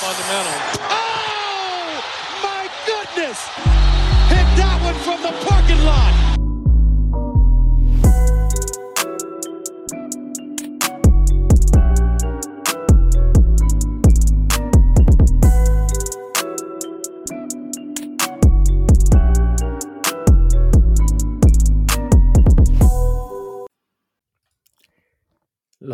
fundamental. Oh, my goodness! Hit that one from the parking lot.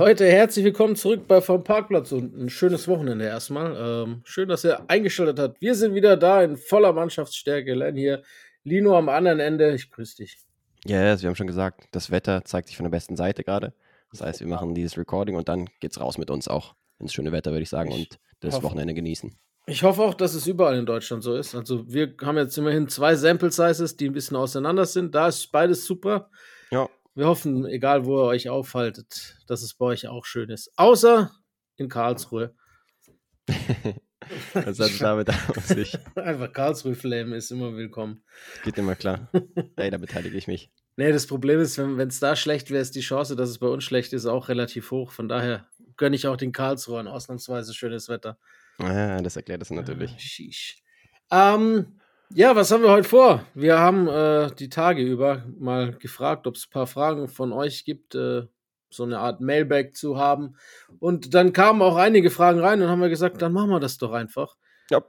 Leute, herzlich willkommen zurück bei Vom Parkplatz und ein schönes Wochenende erstmal. Ähm, schön, dass ihr eingeschaltet habt. Wir sind wieder da in voller Mannschaftsstärke. Len hier, Lino am anderen Ende. Ich grüße dich. Ja, yes, wir haben schon gesagt, das Wetter zeigt sich von der besten Seite gerade. Das heißt, wir machen dieses Recording und dann geht's raus mit uns auch ins schöne Wetter, würde ich sagen, und das hoffe- Wochenende genießen. Ich hoffe auch, dass es überall in Deutschland so ist. Also wir haben jetzt immerhin zwei Sample Sizes, die ein bisschen auseinander sind. Da ist beides super. Ja, Wir hoffen, egal wo ihr euch aufhaltet, dass es bei euch auch schön ist. Außer in Karlsruhe. das hat damit auf sich. Einfach Karlsruhe Flame ist immer willkommen. Geht immer klar. Ey, da beteilige ich mich. Nee, das Problem ist, wenn es da schlecht wäre, ist die Chance, dass es bei uns schlecht ist, auch relativ hoch. Von daher gönne ich auch den Karlsruhern ausnahmsweise schönes Wetter. Ah, das erklärt das natürlich. Ah, sheesh. Ähm, ja, was haben wir heute vor? Wir haben äh, die Tage über mal gefragt, ob es ein paar Fragen von euch gibt, äh, so eine Art Mailback zu haben. Und dann kamen auch einige Fragen rein und haben wir gesagt, dann machen wir das doch einfach. Ja.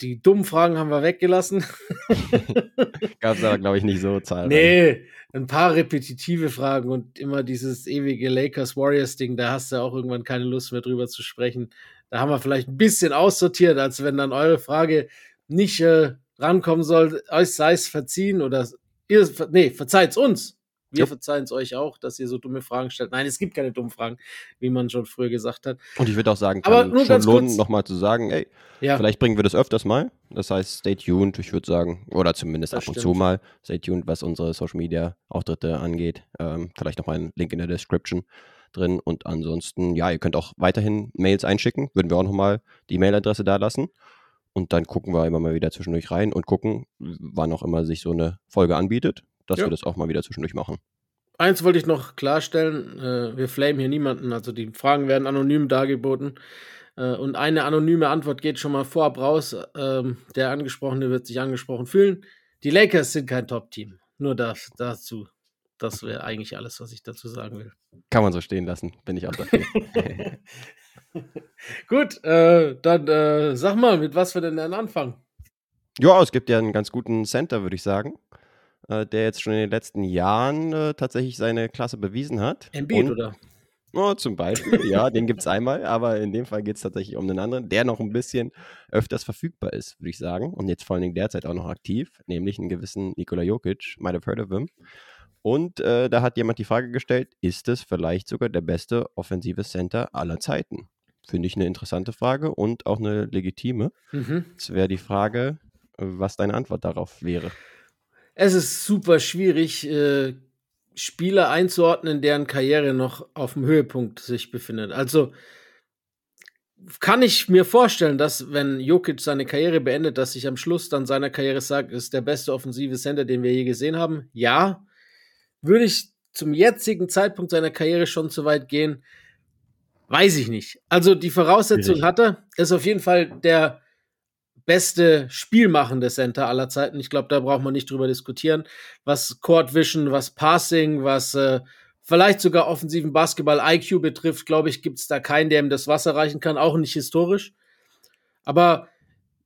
Die dummen Fragen haben wir weggelassen. Gab es aber, glaube ich, nicht so zahlreich. Nee, ein paar repetitive Fragen und immer dieses ewige Lakers-Warriors-Ding, da hast du auch irgendwann keine Lust mehr drüber zu sprechen. Da haben wir vielleicht ein bisschen aussortiert, als wenn dann eure Frage nicht äh, rankommen soll, euch sei es verziehen oder ihr, nee, verzeiht's uns. Wir Ja. verzeihen es euch auch, dass ihr so dumme Fragen stellt. Nein, es gibt keine dummen Fragen, wie man schon früher gesagt hat. Und ich würde auch sagen, Aber kann nur schon ganz lohnen, nochmal zu sagen, ey, Ja, vielleicht bringen wir das öfters mal. Das heißt, stay tuned, ich würde sagen, oder zumindest Das ab und stimmt. zu mal, stay tuned, was unsere Social Media Auftritte angeht. Ähm, vielleicht nochmal ein Link in der Description drin. Und ansonsten, ja, ihr könnt auch weiterhin Mails einschicken. Würden wir auch nochmal die Mailadresse da lassen. Und dann gucken wir immer mal wieder zwischendurch rein und gucken, wann auch immer sich so eine Folge anbietet, dass Ja. wir das auch mal wieder zwischendurch machen. Eins wollte ich noch klarstellen, äh, wir flamen hier niemanden, also die Fragen werden anonym dargeboten. Äh, und eine anonyme Antwort geht schon mal vorab raus. Ähm, der Angesprochene wird sich angesprochen fühlen. Die Lakers sind kein Top-Team. Nur das, dazu. Das wäre eigentlich alles, was ich dazu sagen will. Kann man so stehen lassen, bin ich auch dafür. Gut, äh, dann äh, sag mal, mit was wir denn dann anfangen? Ja, es gibt ja einen ganz guten Center, würde ich sagen, äh, der jetzt schon in den letzten Jahren äh, tatsächlich seine Klasse bewiesen hat. Embiid, oder? Oh, zum Beispiel, ja, den gibt es einmal, aber in dem Fall geht es tatsächlich um einen anderen, der noch ein bisschen öfters verfügbar ist, würde ich sagen. Und jetzt vor allen Dingen derzeit auch noch aktiv, nämlich einen gewissen Nikola Jokic, might have heard of him. Und äh, da hat jemand die Frage gestellt, ist es vielleicht sogar der beste offensive Center aller Zeiten? Finde ich eine interessante Frage und auch eine legitime. Mhm. Jetzt wäre die Frage, was deine Antwort darauf wäre. Es ist super schwierig, äh, Spieler einzuordnen, deren Karriere noch auf dem Höhepunkt sich befindet. Also kann ich mir vorstellen, dass wenn Jokic seine Karriere beendet, dass sich am Schluss dann seiner Karriere sagt, ist der beste offensive Center, den wir je gesehen haben. Ja, würde ich zum jetzigen Zeitpunkt seiner Karriere schon zu weit gehen, weiß ich nicht. Also die Voraussetzung hat er, ist auf jeden Fall der beste spielmachende Center aller Zeiten. Ich glaube, da braucht man nicht drüber diskutieren. Was Court Vision, was Passing, was äh, vielleicht sogar offensiven Basketball IQ betrifft, glaube ich, gibt es da keinen, der ihm das Wasser reichen kann, auch nicht historisch. Aber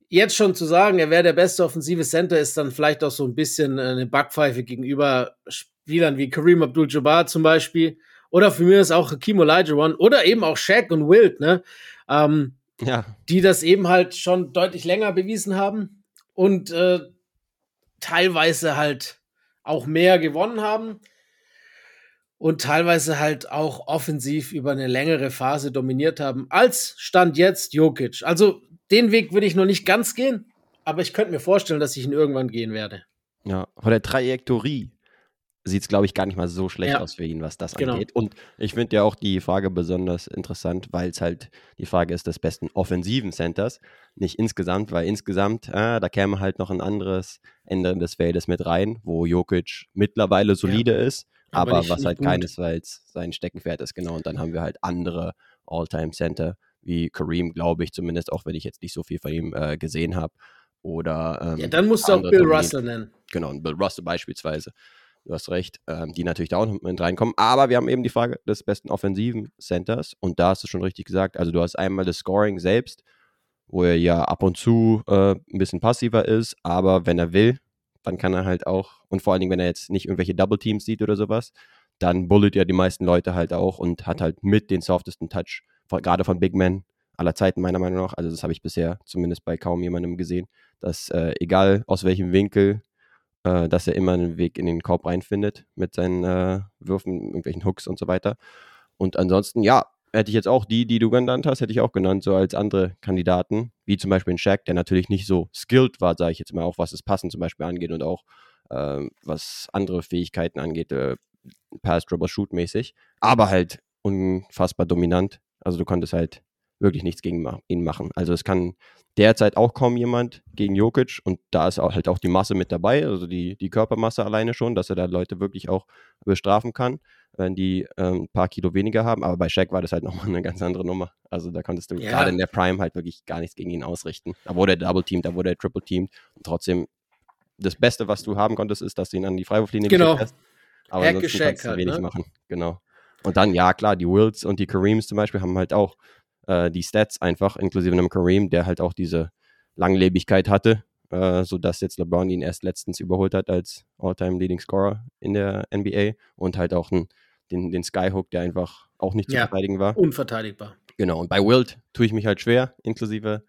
jetzt schon zu sagen, er wäre der beste offensive Center, ist dann vielleicht auch so ein bisschen äh, eine Backpfeife gegenüber Spielern wie Kareem Abdul-Jabbar zum Beispiel. Oder für mich ist auch Hakim Olajuwon oder eben auch Shaq und Wilt, ne? Ähm, Ja, die das eben halt schon deutlich länger bewiesen haben und äh, teilweise halt auch mehr gewonnen haben und teilweise halt auch offensiv über eine längere Phase dominiert haben, als Stand jetzt Jokic. Also den Weg würde ich noch nicht ganz gehen, aber ich könnte mir vorstellen, dass ich ihn irgendwann gehen werde. Ja, von der Trajektorie sieht es, glaube ich, gar nicht mal so schlecht Ja. aus für ihn, was das Genau. angeht. Und ich finde ja auch die Frage besonders interessant, weil es halt die Frage ist des besten offensiven Centers, nicht insgesamt, weil insgesamt, ah, da käme halt noch ein anderes Ende des Feldes mit rein, wo Jokic mittlerweile solide ist, Aber aber, was halt gut. keinesfalls sein Steckenpferd ist, genau. Und dann haben wir halt andere All-Time-Center, wie Kareem, glaube ich zumindest, auch wenn ich jetzt nicht so viel von ihm äh, gesehen habe. Oder ähm, ja, dann musst du auch Bill Russell nennen. Genau, Bill Russell beispielsweise. Du hast recht, ähm, die natürlich da auch mit reinkommen. Aber wir haben eben die Frage des besten offensiven Centers. Und da hast du schon richtig gesagt. Also, du hast einmal das Scoring selbst, wo er ja ab und zu äh, ein bisschen passiver ist. Aber wenn er will, dann kann er halt auch, und vor allen Dingen, wenn er jetzt nicht irgendwelche Double Teams sieht oder sowas, dann bullet er die meisten Leute halt auch und hat halt mit den softesten Touch, gerade von Big Men aller Zeiten meiner Meinung nach. Also das habe ich bisher zumindest bei kaum jemandem gesehen, dass äh, egal aus welchem Winkel, äh, dass er immer einen Weg in den Korb reinfindet mit seinen äh, Würfen, irgendwelchen Hooks und so weiter. Und ansonsten, ja, hätte ich jetzt auch die, die du genannt hast, hätte ich auch genannt, so als andere Kandidaten, wie zum Beispiel ein Shaq, der natürlich nicht so skilled war, sage ich jetzt mal, auch was das Passen zum Beispiel angeht und auch äh, was andere Fähigkeiten angeht, äh, Pass, Dribble, Shoot mäßig, aber halt unfassbar dominant. Also du konntest halt wirklich nichts gegen ihn machen. Also es kann derzeit auch kaum jemand gegen Jokic und da ist auch halt auch die Masse mit dabei, also die, die Körpermasse alleine schon, dass er da Leute wirklich auch bestrafen kann, wenn die ähm, ein paar Kilo weniger haben. Aber bei Shaq war das halt nochmal eine ganz andere Nummer. Also da konntest du ja. gerade in der Prime halt wirklich gar nichts gegen ihn ausrichten. Da wurde er Double Teamed, da wurde er Triple Teamed und trotzdem das Beste, was du haben konntest, ist, dass du ihn an die Freiwurflinie genau. hast. Aber ansonsten kannst du halt, wenig ne? machen. Genau. Und dann, ja, klar, die Wills und die Kareems zum Beispiel haben halt auch äh, die Stats einfach, inklusive einem Kareem, der halt auch diese Langlebigkeit hatte, äh, sodass jetzt LeBron ihn erst letztens überholt hat als All-Time Leading Scorer in der NBA und halt auch einen, den, den Skyhook, der einfach auch nicht zu ja, verteidigen war. Unverteidigbar. Genau, und bei Wilt tue ich mich halt schwer, inklusive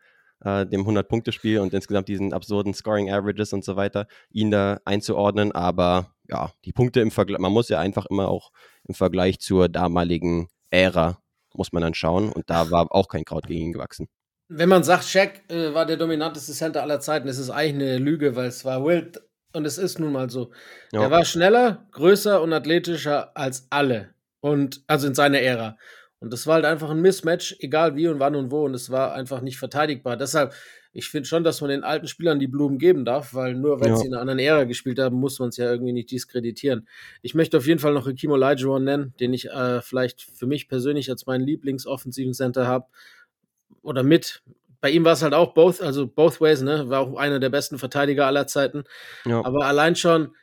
äh, dem 100-Punkte-Spiel und insgesamt diesen absurden Scoring-Averages und so weiter, ihn da einzuordnen. Aber ja, die Punkte im Vergleich, man muss ja einfach immer auch im Vergleich zur damaligen Ära muss man dann schauen. Und da war auch kein Kraut gegen ihn gewachsen. Wenn man sagt, Shaq äh, war der dominanteste Center aller Zeiten, ist es eigentlich eine Lüge, weil es war Wild und es ist nun mal so. Ja. Er war schneller, größer und athletischer als alle. Und also in seiner Ära. Und das war halt einfach ein Mismatch, egal wie und wann und wo. Und es war einfach nicht verteidigbar. Deshalb ich finde schon, dass man den alten Spielern die Blumen geben darf, weil nur wenn ja. sie in einer anderen Ära gespielt haben, muss man es ja irgendwie nicht diskreditieren. Ich möchte auf jeden Fall noch Hakim Olajuwon nennen, den ich äh, vielleicht für mich persönlich als meinen Lieblingsoffensiven Center habe oder mit. Bei ihm war es halt auch both, also both ways, ne? War auch einer der besten Verteidiger aller Zeiten. Ja. Aber allein schon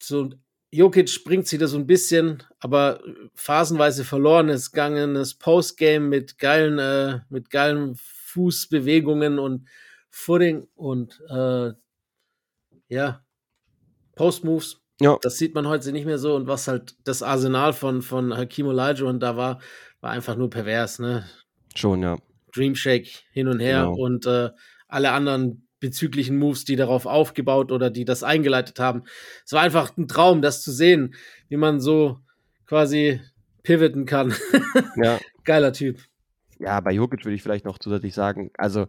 so Jokic bringt sie da so ein bisschen, aber phasenweise verlorenes, gangenes Postgame mit geilen, äh, mit geilen Fußbewegungen und Footing und äh, ja, Postmoves. Ja. Das sieht man heute nicht mehr so. Und was halt das Arsenal von, von Hakim Olajuwon da war, war einfach nur pervers, ne? Schon, ja. Dreamshake hin und her genau. und äh, alle anderen bezüglichen Moves, die darauf aufgebaut oder die das eingeleitet haben. Es war einfach ein Traum, das zu sehen, wie man so quasi pivoten kann. Ja. Geiler Typ ja, bei Jokic würde ich vielleicht noch zusätzlich sagen, also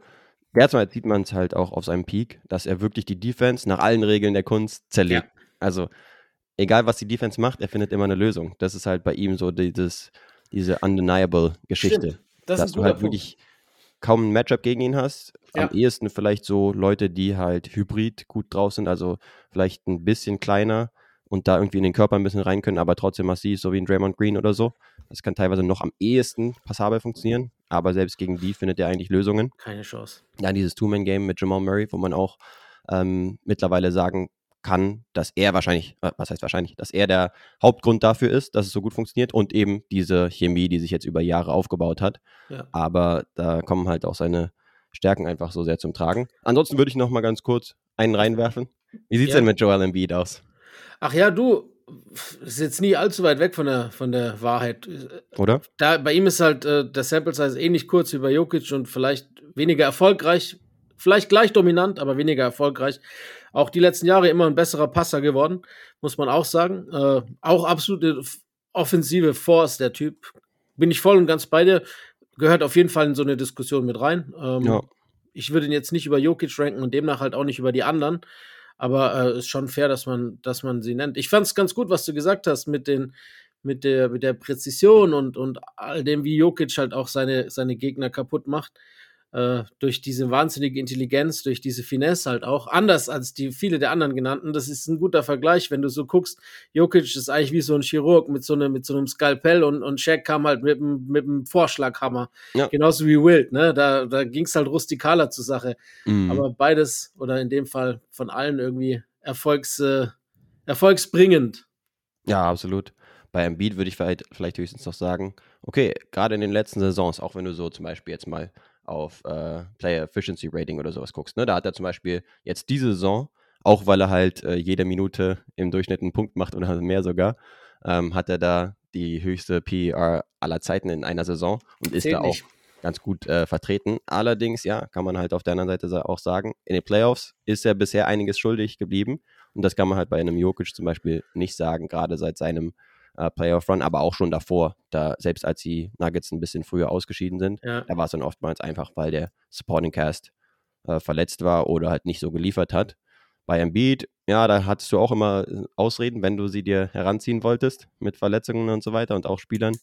derzeit sieht man es halt auch auf seinem Peak, dass er wirklich die Defense nach allen Regeln der Kunst zerlegt. Ja. Also egal, was die Defense macht, er findet immer eine Lösung. Das ist halt bei ihm so dieses, diese undeniable Geschichte. Das dass du halt Punkt. wirklich kaum ein Matchup gegen ihn hast. Ja. Am ehesten vielleicht so Leute, die halt hybrid gut drauf sind, also vielleicht ein bisschen kleiner und da irgendwie in den Körper ein bisschen rein können, aber trotzdem massiv, so wie ein Draymond Green oder so. Das kann teilweise noch am ehesten passabel funktionieren, aber selbst gegen die findet er eigentlich Lösungen. Keine Chance. Ja, dieses Two-Man-Game mit Jamal Murray, wo man auch ähm, mittlerweile sagen kann, dass er wahrscheinlich, äh, was heißt wahrscheinlich, dass er der Hauptgrund dafür ist, dass es so gut funktioniert und eben diese Chemie, die sich jetzt über Jahre aufgebaut hat. Ja. Aber da kommen halt auch seine Stärken einfach so sehr zum Tragen. Ansonsten würde ich noch mal ganz kurz einen reinwerfen. Wie sieht es ja. denn mit Joel Embiid aus? Ach ja, du, ist jetzt nie allzu weit weg von der, von der Wahrheit. Oder? Da, bei ihm ist halt äh, der Sample Size ähnlich kurz wie bei Jokic und vielleicht weniger erfolgreich, vielleicht gleich dominant, aber weniger erfolgreich. Auch die letzten Jahre immer ein besserer Passer geworden, muss man auch sagen. Äh, auch absolute offensive Force, der Typ. Bin ich voll und ganz bei dir. Gehört auf jeden Fall in so eine Diskussion mit rein. Ähm, ja. Ich würde ihn jetzt nicht über Jokic ranken und demnach halt auch nicht über die anderen aber äh, ist schon fair, dass man, dass man sie nennt. Ich fand es ganz gut, was du gesagt hast mit den, mit der, mit der Präzision und, und all dem, wie Jokic halt auch seine, seine Gegner kaputt macht. Äh, durch diese wahnsinnige Intelligenz, durch diese Finesse halt auch, anders als die viele der anderen genannten. Das ist ein guter Vergleich, wenn du so guckst. Jokic ist eigentlich wie so ein Chirurg mit so einem, mit so einem Skalpell und, und Shaq kam halt mit, mit einem Vorschlaghammer. Ja. Genauso wie Wild, ne? Da, da ging es halt rustikaler zur Sache. Mhm. Aber beides, oder in dem Fall von allen irgendwie Erfolgs, äh, erfolgsbringend. Ja, absolut. Bei Embiid würde ich vielleicht, vielleicht höchstens noch sagen, okay, gerade in den letzten Saisons, auch wenn du so zum Beispiel jetzt mal auf äh, Player Efficiency Rating oder sowas guckst, ne, da hat er zum Beispiel jetzt diese Saison, auch weil er halt äh, jede Minute im Durchschnitt einen Punkt macht oder mehr sogar, ähm, hat er da die höchste PER aller Zeiten in einer Saison und ist Zählt da auch ganz gut äh, vertreten. Allerdings, ja, kann man halt auf der anderen Seite auch sagen, in den Playoffs ist er bisher einiges schuldig geblieben. Und das kann man halt bei einem Jokic zum Beispiel nicht sagen, gerade seit seinem äh, Playoff-Run, aber auch schon davor, da selbst als die Nuggets ein bisschen früher ausgeschieden sind, ja. da war es dann oftmals einfach, weil der Supporting Cast äh, verletzt war oder halt nicht so geliefert hat. Bei Embiid, ja, da hattest du auch immer äh, Ausreden, wenn du sie dir heranziehen wolltest mit Verletzungen und so weiter und auch Spielern,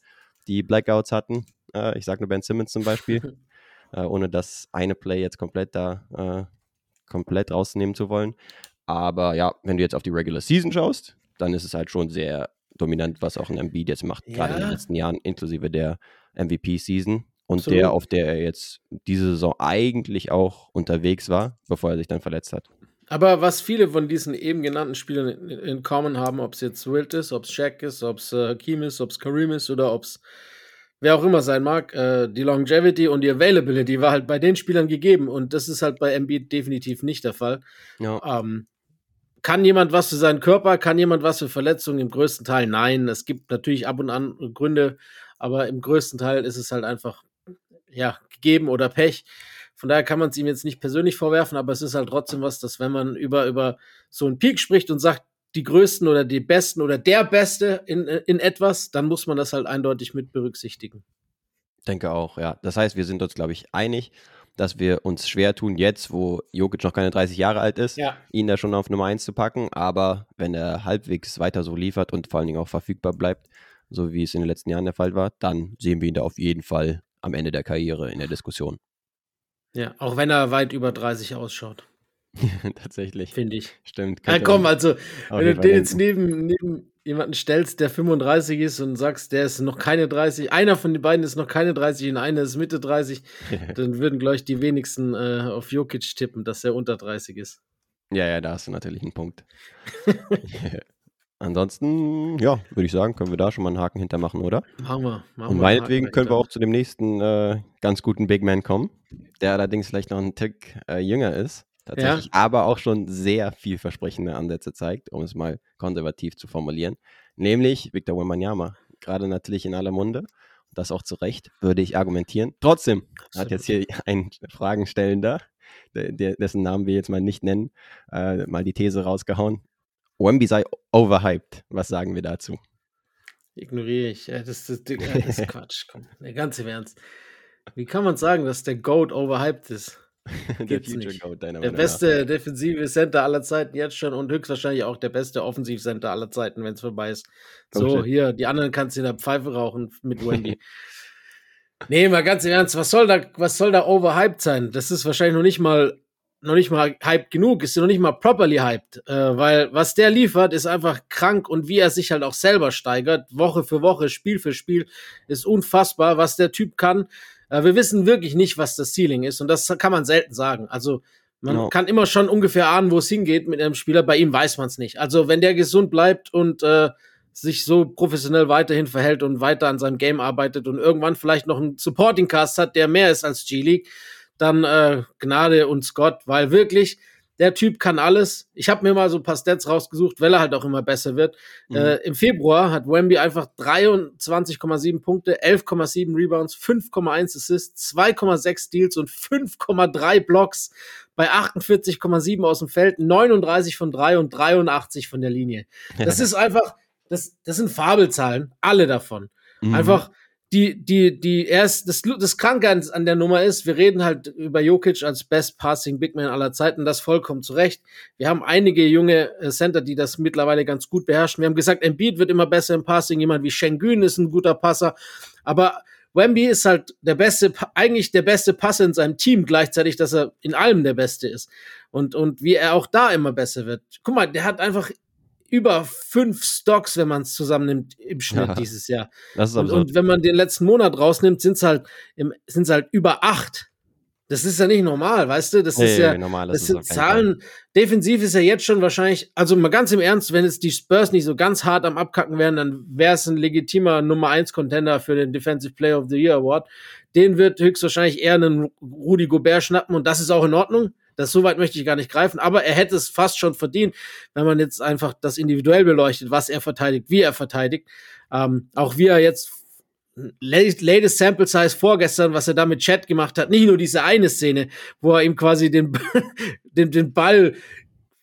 die Blackouts hatten. Äh, ich sage nur Ben Simmons zum Beispiel, äh, ohne das eine Play jetzt komplett da äh, komplett rausnehmen zu wollen. Aber ja, wenn du jetzt auf die Regular Season schaust, dann ist es halt schon sehr dominant, was auch ein Embiid jetzt macht, ja. gerade in den letzten Jahren, inklusive der MVP-Season. Und Absolut. der, auf der er jetzt diese Saison eigentlich auch unterwegs war, bevor er sich dann verletzt hat. Aber was viele von diesen eben genannten Spielern in, in common haben, ob es jetzt Wilt ist, ob es Shaq ist, ob es äh, Hakim ist, ob es Kareem ist oder ob es wer auch immer sein mag, äh, die Longevity und die Availability war halt bei den Spielern gegeben und das ist halt bei Embiid definitiv nicht der Fall. Ja. Ähm, kann jemand was für seinen Körper? Kann jemand was für Verletzungen? Im größten Teil nein. Es gibt natürlich ab und an Gründe, aber im größten Teil ist es halt einfach ja gegeben oder Pech. Von daher kann man es ihm jetzt nicht persönlich vorwerfen, aber es ist halt trotzdem was, dass wenn man über, über so einen Peak spricht und sagt, die Größten oder die Besten oder der Beste in, in etwas, dann muss man das halt eindeutig mit berücksichtigen. Denke auch, ja. Das heißt, wir sind uns, glaube ich, einig dass wir uns schwer tun, jetzt, wo Jokic noch keine 30 Jahre alt ist, ja. ihn da schon auf Nummer 1 zu packen. Aber wenn er halbwegs weiter so liefert und vor allen Dingen auch verfügbar bleibt, so wie es in den letzten Jahren der Fall war, dann sehen wir ihn da auf jeden Fall am Ende der Karriere in der Diskussion. Ja, auch wenn er weit über 30 ausschaut. Tatsächlich. Finde ich. Stimmt. Ja, komm, also, wenn du den jetzt neben, neben jemanden stellst, der 35 ist und sagst, der ist noch keine 30, einer von den beiden ist noch keine 30 und einer ist Mitte 30, dann würden, glaube ich, die wenigsten äh, auf Jokic tippen, dass er unter 30 ist. Ja, ja, da hast du natürlich einen Punkt. Ansonsten, ja, würde ich sagen, können wir da schon mal einen Haken hintermachen, oder? Machen wir. Machen und meinetwegen können wir auch zu dem nächsten äh, ganz guten Big Man kommen, der allerdings vielleicht noch einen Tick äh, jünger ist tatsächlich, ja. aber auch schon sehr vielversprechende Ansätze zeigt, um es mal konservativ zu formulieren, nämlich Victor Wembanyama. Gerade natürlich in aller Munde, das auch zu Recht, würde ich argumentieren. Trotzdem hat jetzt hier ein Fragenstellender, dessen Namen wir jetzt mal nicht nennen, äh, mal die These rausgehauen. Wemby sei overhyped. Was sagen wir dazu? Ignoriere ich. Das, das, das, ist Quatsch. Komm, ganz im Ernst. Wie kann man sagen, dass der Goat overhyped ist? der Future. Goat, deiner Der beste nach. defensive Center aller Zeiten jetzt schon und höchstwahrscheinlich auch der beste Offensivcenter aller Zeiten, wenn es vorbei ist. Komm so, shit. hier, die anderen kannst du in der Pfeife rauchen mit Wendy. nee, mal ganz im Ernst, was soll da, was soll da overhyped sein? Das ist wahrscheinlich noch nicht mal noch nicht mal hyped genug, ist noch nicht mal properly hyped, äh, weil was der liefert, ist einfach krank und wie er sich halt auch selber steigert, Woche für Woche, Spiel für Spiel, ist unfassbar, was der Typ kann. Äh, wir wissen wirklich nicht, was das Ceiling ist und das kann man selten sagen. Also man no. kann immer schon ungefähr ahnen, wo es hingeht mit einem Spieler. Bei ihm weiß man es nicht. Also wenn der gesund bleibt und äh, sich so professionell weiterhin verhält und weiter an seinem Game arbeitet und irgendwann vielleicht noch einen Supporting Cast hat, der mehr ist als G-League, dann äh, Gnade und Scott, weil wirklich der Typ kann alles. Ich habe mir mal so ein paar Stats rausgesucht, weil er halt auch immer besser wird. Mhm. Äh, Im Februar hat Wemby einfach 23,7 Punkte, 11,7 Rebounds, 5,1 Assists, 2,6 Steals und 5,3 Blocks bei 48,7 aus dem Feld, 39 von 3 und 83 von der Linie. Das ist einfach, das, das sind Fabelzahlen, alle davon. Mhm. Einfach die, die, die erst, das, das Kranke an der Nummer ist, wir reden halt über Jokic als Best Passing Big Man aller Zeiten, das vollkommen zu Recht. Wir haben einige junge äh, Center, die das mittlerweile ganz gut beherrschen. Wir haben gesagt, Embiid wird immer besser im Passing, jemand wie Schengen ist ein guter Passer, aber Wemby ist halt der beste, eigentlich der beste Passer in seinem Team, gleichzeitig, dass er in allem der Beste ist. Und, und wie er auch da immer besser wird. Guck mal, der hat einfach über fünf Stocks, wenn man es zusammennimmt, im Schnitt ja, dieses Jahr. Und, und, wenn man den letzten Monat rausnimmt, sind es halt, halt über acht. Das ist ja nicht normal, weißt du? Das nee, ist ja, normal, das, das sind Zahlen. Defensiv ist ja jetzt schon wahrscheinlich, also mal ganz im Ernst, wenn jetzt die Spurs nicht so ganz hart am Abkacken wären, dann wäre es ein legitimer Nummer 1 Contender für den Defensive Player of the Year Award. Den wird höchstwahrscheinlich eher einen Rudi Gobert schnappen und das ist auch in Ordnung. Das so weit möchte ich gar nicht greifen, aber er hätte es fast schon verdient, wenn man jetzt einfach das individuell beleuchtet, was er verteidigt, wie er verteidigt. Ähm, auch wie er jetzt latest Sample Size vorgestern, was er da mit Chat gemacht hat. Nicht nur diese eine Szene, wo er ihm quasi den, den, den Ball,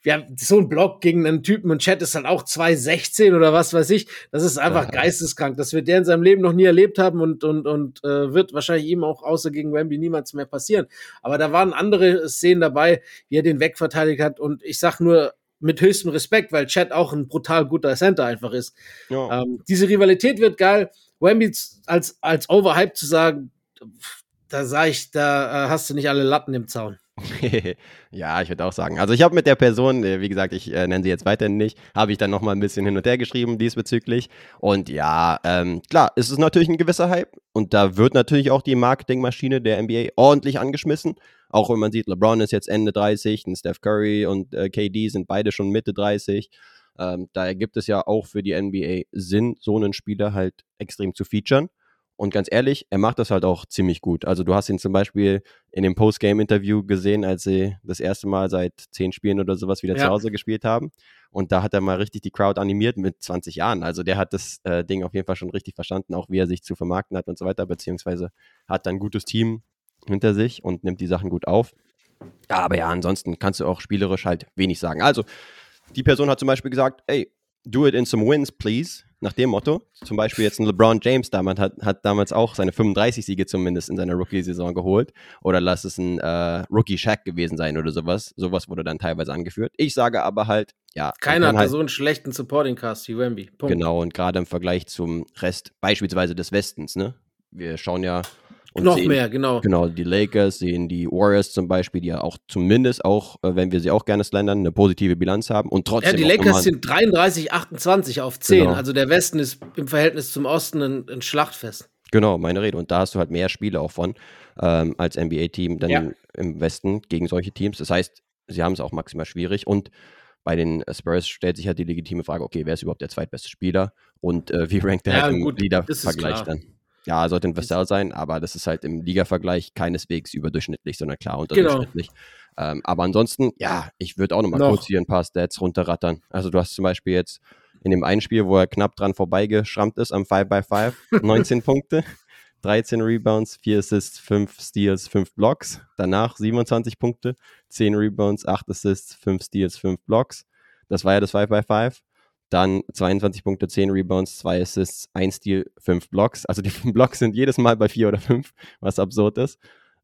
ja, so ein Block gegen einen Typen und Chat ist halt auch 2,16 oder was weiß ich. Das ist einfach ja. geisteskrank. Das wird der in seinem Leben noch nie erlebt haben und, und, und äh, wird wahrscheinlich ihm auch außer gegen Wemby niemals mehr passieren. Aber da waren andere Szenen dabei, wie er den wegverteidigt hat und ich sag nur, mit höchstem Respekt, weil Chat auch ein brutal guter Center einfach ist. Ja. Ähm, diese Rivalität wird geil. Wemby als, als Overhype zu sagen, da sag ich, da äh, hast du nicht alle Latten im Zaun. Ja, ich würde auch sagen. Also ich habe mit der Person, äh, wie gesagt, ich äh, nenne sie jetzt weiterhin nicht, habe ich dann nochmal ein bisschen hin und her geschrieben diesbezüglich. Und ja, ähm, klar, es ist natürlich ein gewisser Hype. Und da wird natürlich auch die Marketingmaschine der NBA ordentlich angeschmissen. Auch wenn man sieht, LeBron ist jetzt Ende 30, und Steph Curry und äh, KD sind beide schon Mitte 30. Ähm, daher gibt es ja auch für die NBA Sinn, so einen Spieler halt extrem zu featuren. Und ganz ehrlich, er macht das halt auch ziemlich gut. Also du hast ihn zum Beispiel in dem Postgame-Interview gesehen, als sie das erste Mal seit zehn Spielen oder sowas wieder ja. zu Hause gespielt haben. Und da hat er mal richtig die Crowd animiert mit 20 Jahren. Also der hat das äh, Ding auf jeden Fall schon richtig verstanden, auch wie er sich zu vermarkten hat und so weiter, beziehungsweise hat dann ein gutes Team hinter sich und nimmt die Sachen gut auf. Ja, aber ja, ansonsten kannst du auch spielerisch halt wenig sagen. Also die Person hat zum Beispiel gesagt, ey, do it in some wins, please, nach dem Motto. Zum Beispiel jetzt ein LeBron James damals hat, hat damals auch seine 35 Siege zumindest in seiner Rookie-Saison geholt. Oder lass es ein äh, Rookie Shaq gewesen sein oder sowas. Sowas wurde dann teilweise angeführt. Ich sage aber halt, ja. Keiner hat halt, so einen schlechten Supporting Cast wie Wemby. Punkt. Genau, und gerade im Vergleich zum Rest, beispielsweise des Westens, ne? Wir schauen ja und Noch sehen, mehr, genau. Genau, die Lakers sehen die Warriors zum Beispiel, die ja auch zumindest auch, äh, wenn wir sie auch gerne slendern, eine positive Bilanz haben und trotzdem. Ja, die Lakers sind 33, 28 auf 10. Genau. Also der Westen ist im Verhältnis zum Osten ein, ein, Schlachtfest. Genau, meine Rede. Und da hast du halt mehr Spiele auch von ähm, als NBA-Team dann ja. im Westen gegen solche Teams. Das heißt, sie haben es auch maximal schwierig und bei den Spurs stellt sich halt die legitime Frage, okay, wer ist überhaupt der zweitbeste Spieler und äh, wie rankt der ja, halt im Leader-Vergleich dann? Ja, sollte ein Vassell sein, aber das ist halt im Liga-Vergleich keineswegs überdurchschnittlich, sondern klar genau. unterdurchschnittlich. Genau. Ähm, aber ansonsten, ja, ich würde auch nochmal noch. kurz hier ein paar Stats runterrattern. Also du hast zum Beispiel jetzt in dem einen Spiel, wo er knapp dran vorbeigeschrammt ist am 5x5, 19 Punkte. 13 Rebounds, 4 Assists, 5 Steals, 5 Blocks. Danach 27 Punkte, 10 Rebounds, 8 Assists, 5 Steals, 5 Blocks. Das war ja das 5x5. Dann 22 Punkte, 10 Rebounds, 2 Assists, 1 Steal, 5 Blocks. Also die Blocks sind jedes Mal bei 4 oder 5, was absurd ist.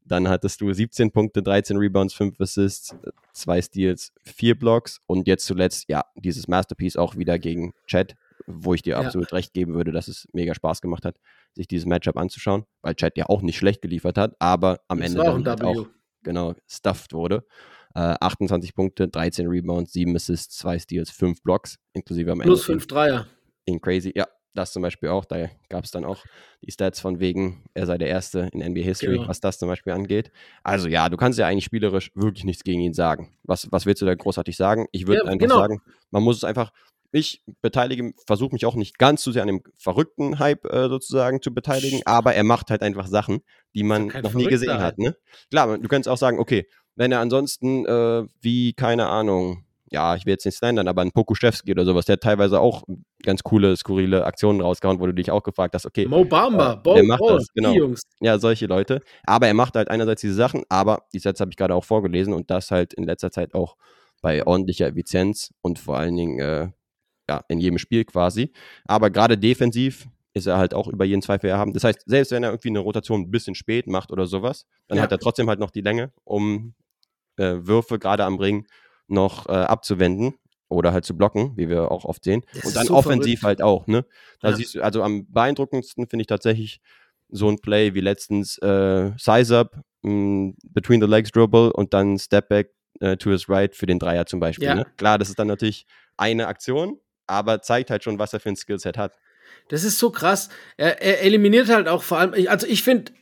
Dann hattest du 17 Punkte, 13 Rebounds, 5 Assists, 2 Steals, 4 Blocks. Und jetzt zuletzt, ja, dieses Masterpiece auch wieder gegen Chad, wo ich dir ja. absolut recht geben würde, dass es mega Spaß gemacht hat, sich dieses Matchup anzuschauen, weil Chad ja auch nicht schlecht geliefert hat, aber am das Ende dann halt auch genau stuffed wurde. Äh, 28 Punkte, 13 Rebounds, 7 Assists, 2 Steals, 5 Blocks, inklusive am Plus Ende. Plus 5 Dreier. In crazy, ja, das zum Beispiel auch. Da gab es dann auch die Stats von wegen, er sei der Erste in NBA History, genau. was das zum Beispiel angeht. Also ja, du kannst ja eigentlich spielerisch wirklich nichts gegen ihn sagen. Was, was willst du da großartig sagen? Ich würde ja, einfach genau. sagen, man muss es einfach. Ich beteilige, versuche mich auch nicht ganz zu sehr an dem verrückten Hype äh, sozusagen zu beteiligen, aber er macht halt einfach Sachen, die man noch nie gesehen hat. Ne? Klar, du könntest auch sagen, okay, wenn er ansonsten äh, wie, keine Ahnung, ja, ich will jetzt nicht slendern, aber ein Pokuschewski oder sowas, der hat teilweise auch ganz coole, skurrile Aktionen rausgehauen, wo du dich auch gefragt hast, okay. Mo Bamba, äh, Bo, der macht Bo, das, genau. Jungs. Ja, solche Leute. Aber er macht halt einerseits diese Sachen, aber die Sätze habe ich gerade auch vorgelesen und das halt in letzter Zeit auch bei ordentlicher Effizienz und vor allen Dingen äh, ja, in jedem Spiel quasi. Aber gerade defensiv ist er halt auch über jeden Zweifel erhaben. Das heißt, selbst wenn er irgendwie eine Rotation ein bisschen spät macht oder sowas, dann ja. hat er trotzdem halt noch die Länge, um äh, Würfe gerade am Ring noch äh, abzuwenden oder halt zu blocken, wie wir auch oft sehen. Das und dann so offensiv verrückt. halt auch, ne? Da ja. siehst du, also am beeindruckendsten finde ich tatsächlich so ein Play wie letztens äh, Size Up, mh, mm, Between the Legs Dribble und dann Step Back äh, to his right für den Dreier zum Beispiel. Ja. Ne? Klar, das ist dann natürlich eine Aktion, aber zeigt halt schon, was er für ein Skillset hat. Das ist so krass. Er, er eliminiert halt auch vor allem, also ich finde,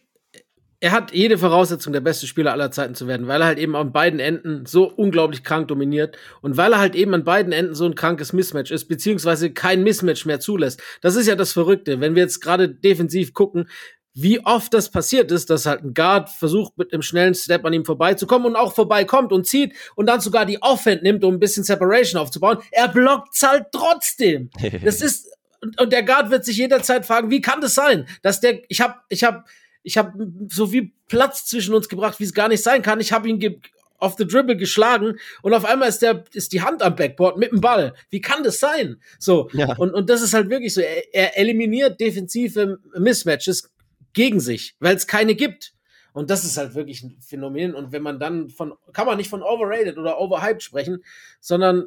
er hat jede Voraussetzung, der beste Spieler aller Zeiten zu werden, weil er halt eben an beiden Enden so unglaublich krank dominiert und weil er halt eben an beiden Enden so ein krankes Mismatch ist, beziehungsweise kein Mismatch mehr zulässt. Das ist ja das Verrückte. Wenn wir jetzt gerade defensiv gucken, wie oft das passiert ist, dass halt ein Guard versucht, mit einem schnellen Step an ihm vorbeizukommen und auch vorbeikommt und zieht und dann sogar die Offhand nimmt, um ein bisschen Separation aufzubauen. Er blockt halt trotzdem. Das ist, und der Guard wird sich jederzeit fragen, wie kann das sein, dass der, ich habe, ich habe, ich habe so viel Platz zwischen uns gebracht, wie es gar nicht sein kann. Ich habe ihn auf the Dribble geschlagen und auf einmal ist der ist die Hand am Backboard mit dem Ball. Wie kann das sein? So ja. und und das ist halt wirklich so. Er, er eliminiert defensive Mismatches gegen sich, weil es keine gibt. Und das ist halt wirklich ein Phänomen. Und wenn man dann von, kann man nicht von overrated oder overhyped sprechen, sondern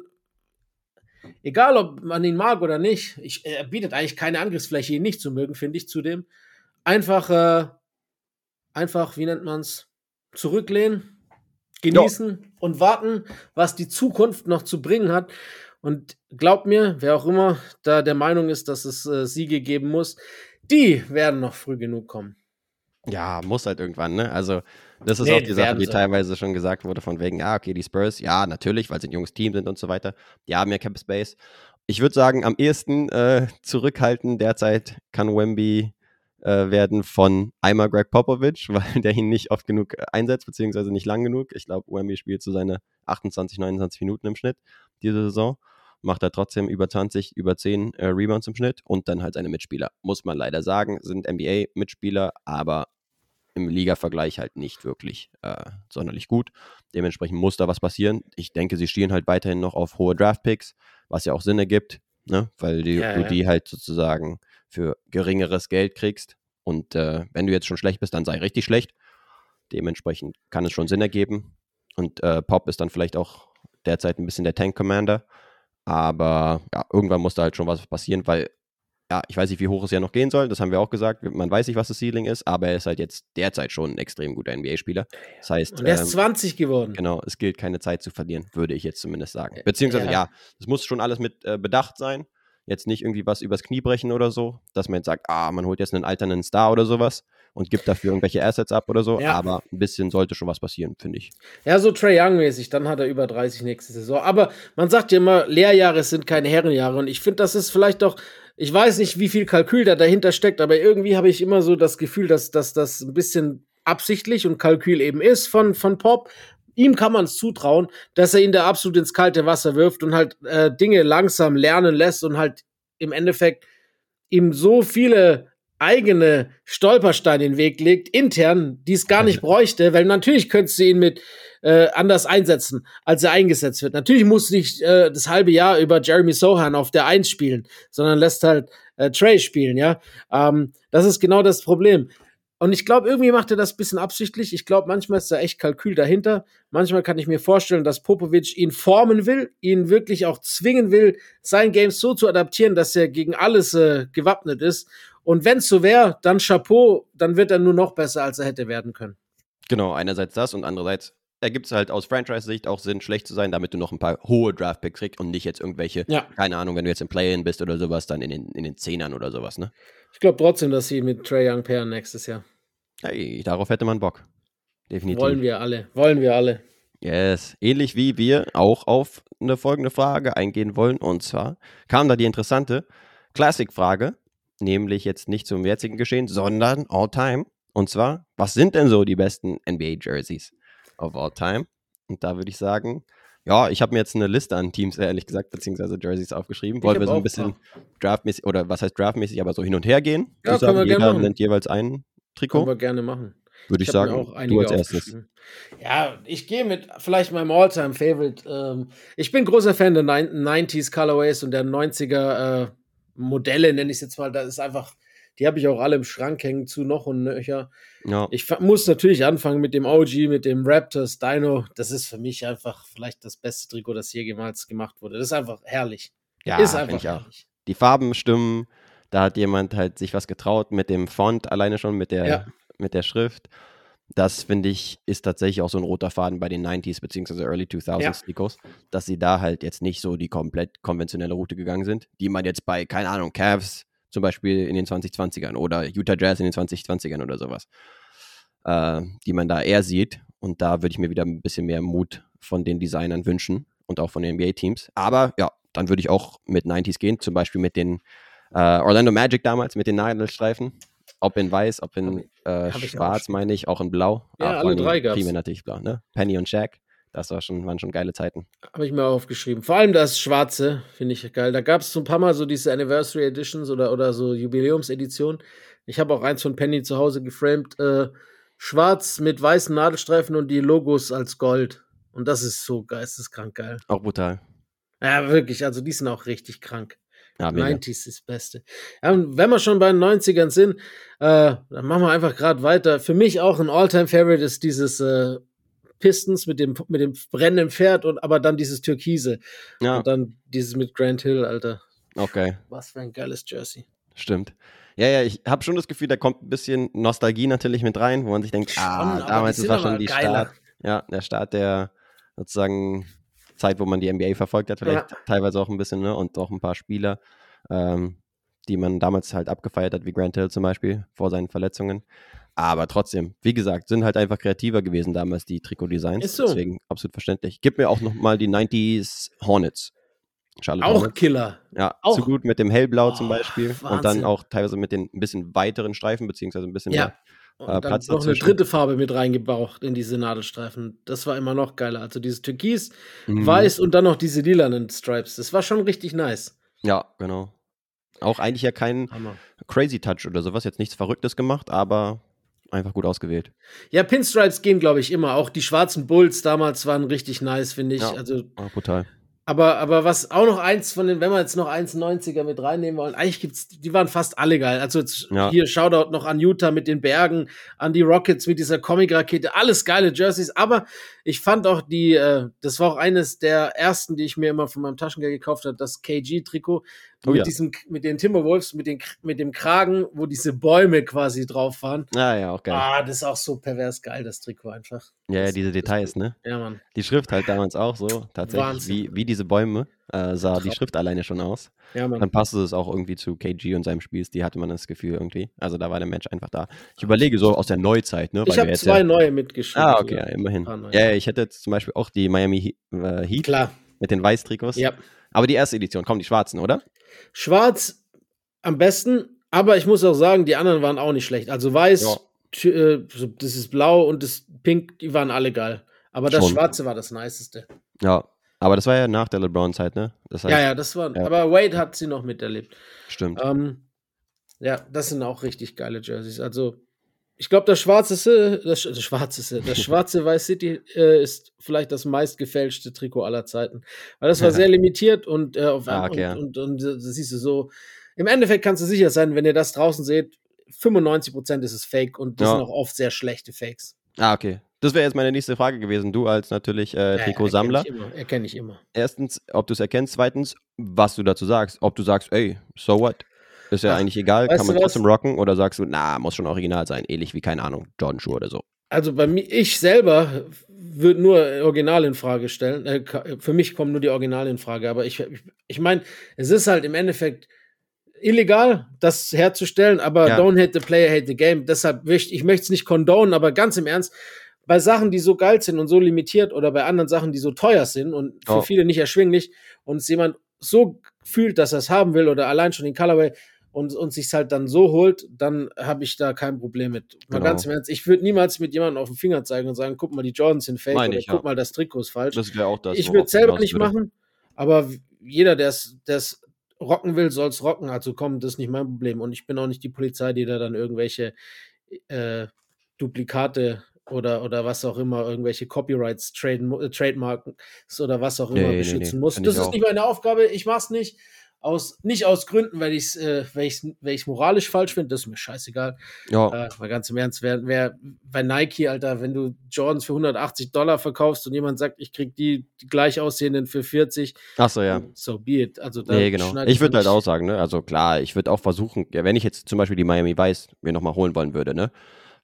egal, ob man ihn mag oder nicht, ich, er bietet eigentlich keine Angriffsfläche, ihn nicht zu mögen, finde ich zudem. Einfach, äh, einfach, wie nennt man es, zurücklehnen, genießen jo. und warten, was die Zukunft noch zu bringen hat. Und glaubt mir, wer auch immer da der Meinung ist, dass es äh, Siege geben muss, die werden noch früh genug kommen. Ja, muss halt irgendwann, ne? Also, das ist nee, auch die Sache, die teilweise schon gesagt wurde, von wegen, ja, okay, die Spurs, ja, natürlich, weil sie ein junges Team sind und so weiter. Die haben ja Cap Space. Ich würde sagen, am ehesten äh, zurückhalten derzeit kann Wemby äh, werden von einmal Greg Popovich, weil der ihn nicht oft genug äh, einsetzt, beziehungsweise nicht lang genug. Ich glaube, Wemby spielt so seine 28, 29 Minuten im Schnitt diese Saison macht er trotzdem über 20, über 10 äh, Rebounds im Schnitt und dann halt seine Mitspieler. Muss man leider sagen, sind NBA-Mitspieler, aber im Liga-Vergleich halt nicht wirklich äh, sonderlich gut. Dementsprechend muss da was passieren. Ich denke, sie stehen halt weiterhin noch auf hohe Draft-Picks, was ja auch Sinn ergibt, ne? weil die, ja, du ja. die halt sozusagen für geringeres Geld kriegst. Und äh, wenn du jetzt schon schlecht bist, dann sei richtig schlecht. Dementsprechend kann es schon Sinn ergeben. Und äh, Pop ist dann vielleicht auch derzeit ein bisschen der Tank Commander. Aber ja, irgendwann muss da halt schon was passieren, weil ja, ich weiß nicht, wie hoch es ja noch gehen soll. Das haben wir auch gesagt. Man weiß nicht, was das Ceiling ist, aber er ist halt jetzt derzeit schon ein extrem guter NBA-Spieler. Das heißt. Und er ist ähm, 20 geworden. Genau, es gilt keine Zeit zu verlieren, würde ich jetzt zumindest sagen. Beziehungsweise, ja, es ja, muss schon alles mit äh, Bedacht sein. Jetzt nicht irgendwie was übers Knie brechen oder so, dass man jetzt sagt, ah, man holt jetzt einen alternden Star oder sowas und gibt dafür irgendwelche Assets ab oder so. Ja. Aber ein bisschen sollte schon was passieren, finde ich. Ja, so Trey Young-mäßig, dann hat er über 30 nächste Saison. Aber man sagt ja immer, Lehrjahre sind keine Herrenjahre. Und ich finde, das ist vielleicht doch, ich weiß nicht, wie viel Kalkül da dahinter steckt, aber irgendwie habe ich immer so das Gefühl, dass, das ein bisschen absichtlich und Kalkül eben ist von, von Pop, ihm kann man es zutrauen, dass er ihn da absolut ins kalte Wasser wirft und halt äh, Dinge langsam lernen lässt und halt im Endeffekt ihm so viele eigene Stolpersteine in den Weg legt, intern, die es gar nicht bräuchte, weil natürlich könntest du ihn mit äh, anders einsetzen, als er eingesetzt wird. Natürlich musst du nicht äh, das halbe Jahr über Jeremy Sohan auf der Eins spielen, sondern lässt halt äh, Trey spielen, ja. Ähm, das ist genau das Problem. Und ich glaube, irgendwie macht er das ein bisschen absichtlich. Ich glaube, manchmal ist da echt Kalkül dahinter. Manchmal kann ich mir vorstellen, dass Popovic ihn formen will, ihn wirklich auch zwingen will, sein Game so zu adaptieren, dass er gegen alles äh, gewappnet ist. Und wenn es so wäre, dann Chapeau, dann wird er nur noch besser, als er hätte werden können. Genau, einerseits das und andererseits ergibt es halt aus Franchise-Sicht auch Sinn, schlecht zu sein, damit du noch ein paar hohe Draft-Picks kriegst und nicht jetzt irgendwelche, ja. keine Ahnung, wenn du jetzt im Play-In bist oder sowas, dann in den, in den Zehnern oder sowas, ne? Ich glaube trotzdem, dass sie mit Trey Young pairen nächstes Jahr. Hey, darauf hätte man Bock. Definitiv. Wollen wir alle. Wollen wir alle. Yes. Ähnlich wie wir auch auf eine folgende Frage eingehen wollen. Und zwar kam da die interessante Classic-Frage, nämlich jetzt nicht zum jetzigen Geschehen, sondern all time. Und zwar, was sind denn so die besten NBA-Jerseys of all time? Und da würde ich sagen, ja, ich habe mir jetzt eine Liste an Teams, ehrlich gesagt, beziehungsweise Jerseys aufgeschrieben. Wollen wir so ein bisschen draftmäßig, oder was heißt draftmäßig, aber so hin und her gehen? Ja, können wir jeder nennt jeweils einen Trikot? Können wir gerne machen. Würde ich, ich sagen, auch du als erstes. Ja, ich gehe mit vielleicht meinem Alltime favorite Ähm, ich bin großer Fan der 90s Colorways und der 90er äh, Modelle, nenne ich es jetzt mal. Da ist einfach, die habe ich auch alle im Schrank hängen zu noch und nöcher. Ja. Ich muss natürlich anfangen mit dem OG, mit dem Raptors Dino. Das ist für mich einfach vielleicht das beste Trikot, das jemals gemacht wurde. Das ist einfach herrlich. Ja, ist einfach herrlich. Die Farben stimmen, Da hat jemand halt sich was getraut mit dem Font alleine schon, mit der, Ja. mit der Schrift. Das finde ich, ist tatsächlich auch so ein roter Faden bei den 90s bzw. Early 2000s Ja. Dass sie da halt jetzt nicht so die komplett konventionelle Route gegangen sind, die man jetzt bei, keine Ahnung, Cavs zum Beispiel in den 2020ern oder Utah Jazz in den 2020ern oder sowas, äh, die man da eher sieht. Und da würde ich mir wieder ein bisschen mehr Mut von den Designern wünschen und auch von den NBA-Teams. Aber ja, dann würde ich auch mit 90s gehen, zum Beispiel mit den äh, Orlando Magic damals, mit den Nadelstreifen. Ob in weiß, ob in äh, schwarz, meine ich, auch in blau. Ja, alle drei gab's. Primär natürlich blau, ne? Penny und Shaq, das war schon, waren schon geile Zeiten. Habe ich mir aufgeschrieben. Vor allem das Schwarze finde ich geil. Da gab es so ein paar Mal so diese Anniversary Editions oder, oder so Jubiläumseditionen. Ich habe auch eins von Penny zu Hause geframed. Äh, schwarz mit weißen Nadelstreifen und die Logos als Gold. Und das ist so geisteskrank geil. Auch brutal. Ja, wirklich. Also die sind auch richtig krank. Ja, mega. 90s ist das Beste. Ja, und wenn wir schon bei den 90ern sind, äh, dann machen wir einfach gerade weiter. Für mich auch ein All-Time-Favorite ist dieses äh, Pistons mit dem, mit dem brennenden Pferd und aber dann dieses Türkise. Ja, Und dann dieses mit Grant Hill, Alter. okay. Was für ein geiles Jersey. Stimmt. Ja, ja, ich habe schon das Gefühl, da kommt ein bisschen Nostalgie natürlich mit rein, wo man sich denkt, Schon, ah, damals war schon die geiler. Start, ja, der Start der sozusagen Zeit, wo man die NBA verfolgt hat, vielleicht teilweise auch ein bisschen, ne, und auch ein paar Spieler, ähm, die man damals halt abgefeiert hat, wie Grant Hill zum Beispiel, vor seinen Verletzungen. Aber trotzdem, wie gesagt, sind halt einfach kreativer gewesen damals die Trikot-Designs. Ist so. Deswegen absolut verständlich. Gib mir auch nochmal die 90s Hornets. Charlotte Auch Hornets. Killer. Ja, Auch. zu gut mit dem Hellblau zum Oh, Beispiel. Und Wahnsinn. dann auch teilweise mit den ein bisschen weiteren Streifen, beziehungsweise ein bisschen Ja. mehr. Und Äh, dann Platz noch eine dazwischen. dritte Farbe mit reingebraucht in diese Nadelstreifen. Das war immer noch geiler. Also dieses Türkis, Mhm. Weiß und dann noch diese lilanen Stripes. Das war schon richtig nice. Ja, genau. Auch eigentlich ja kein Hammer. Crazy Touch oder sowas, jetzt nichts Verrücktes gemacht, aber einfach gut ausgewählt. Ja, Pinstripes gehen, glaube ich, immer. Auch die schwarzen Bulls damals waren richtig nice, finde ich. Ja. Also, brutal. Aber, aber was auch noch eins von den, wenn wir jetzt noch 1,90er mit reinnehmen wollen, eigentlich gibt's, die waren fast alle geil. Also jetzt Ja. hier Shoutout noch an Utah mit den Bergen, an die Rockets mit dieser Comic-Rakete, alles geile Jerseys. Aber ich fand auch die, äh, das war auch eines der ersten, die ich mir immer von meinem Taschengeld gekauft habe, das KG-Trikot. Oh mit ja. diesem, mit den Timberwolves, mit, den, mit dem Kragen, wo diese Bäume quasi drauf waren. Ja, ja, auch geil. Ah, das ist auch so pervers geil, das Trikot einfach. ja, ja, diese Details, ne? Ja, Mann. Die Schrift halt damals auch so, tatsächlich, Wahnsinn. wie, wie diese Bäume äh, sah die Traum. Schrift alleine schon aus. Ja, Mann. Dann passte es auch irgendwie zu KG und seinem Spielstil, hatte man das Gefühl irgendwie. Also da war der Mensch einfach da. Ich überlege so aus der Neuzeit, ne? Ich habe zwei ja, neue mitgeschrieben. Ah, okay, ja, immerhin. Ja, ich hätte jetzt zum Beispiel auch die Miami Heat, äh, Heat Klar. mit den Weiß-Trikots. Ja. Aber die erste Edition, kommen die schwarzen, oder? Schwarz am besten, aber ich muss auch sagen, die anderen waren auch nicht schlecht. Also weiß, Ja. äh, das ist blau und das pink, die waren alle geil. Aber das Schon. Schwarze war das niceste. Ja. Aber das war ja nach der LeBron-Zeit, ne? Das heißt, Ja, ja, das war. Ja. Aber Wade hat sie noch miterlebt. stimmt. Ähm, ja, das sind auch richtig geile Jerseys. Also, ich glaube, das schwarzeste, das, das schwarzeste, das schwarze Vice City äh, ist vielleicht das meistgefälschte Trikot aller Zeiten. Weil das war sehr limitiert und, äh, auf, Ah, okay, ja. und, und, und das siehst du so. Im Endeffekt kannst du sicher sein, wenn ihr das draußen seht, 95% ist es Fake und das Ja. sind auch oft sehr schlechte Fakes. Ah, okay. Das wäre jetzt meine nächste Frage gewesen. Du als natürlich äh, Trikotsammler. Erkenne ich immer. Erkenne ich immer. Erstens, ob du es erkennst. Zweitens, was du dazu sagst. Ob du sagst, ey, so what? Ist ja Ach, eigentlich egal, kann man trotzdem rocken. Oder sagst du, na, muss schon original sein. Ähnlich wie, keine Ahnung, Jordan Schuhe oder so. Also bei mir, ich selber würde nur Original in Frage stellen. Äh, für mich kommen nur die Originale in Frage. Aber ich, ich, ich meine, es ist halt im Endeffekt illegal, das herzustellen, aber Ja. don't hate the player, hate the game. Deshalb möchte ich möchte es nicht condonen, aber ganz im Ernst, bei Sachen, die so geil sind und so limitiert oder bei anderen Sachen, die so teuer sind und für Oh. viele nicht erschwinglich und es jemand so fühlt, dass er es haben will oder allein schon den Colorway und, und sich halt dann so holt, dann habe ich da kein Problem mit. Mal Genau. ganz im Ernst, ich würde niemals mit jemandem auf den Finger zeigen und sagen, guck mal, die Jordans sind fake Meine oder ich, guck ja. mal, das Trikot ist falsch. Das wäre auch das. ich würde es selber nicht würde. machen, aber jeder, der es rocken will, soll es rocken. Also komm, das ist nicht mein Problem. Und ich bin auch nicht die Polizei, die da dann irgendwelche äh, Duplikate oder, oder was auch immer, irgendwelche Copyrights traden, mu- äh, trademarken oder was auch immer Nee, nee, beschützen nee, muss. find Das ist auch. nicht meine Aufgabe, ich mach's nicht. Aus, nicht aus Gründen, weil ich es äh, weil ich's, weil ich's moralisch falsch finde, das ist mir scheißegal. Ja, Äh, mal ganz im Ernst, wer, wer bei Nike, Alter, wenn du Jordans für 180 Dollar verkaufst und jemand sagt, ich krieg die, die gleich aussehenden für 40, achso, ja. so be it. Also da Nee, genau. Ich würde halt auch sagen, ne? Also klar, ich würde auch versuchen, ja, wenn ich jetzt zum Beispiel die Miami Vice mir nochmal holen wollen würde, ne?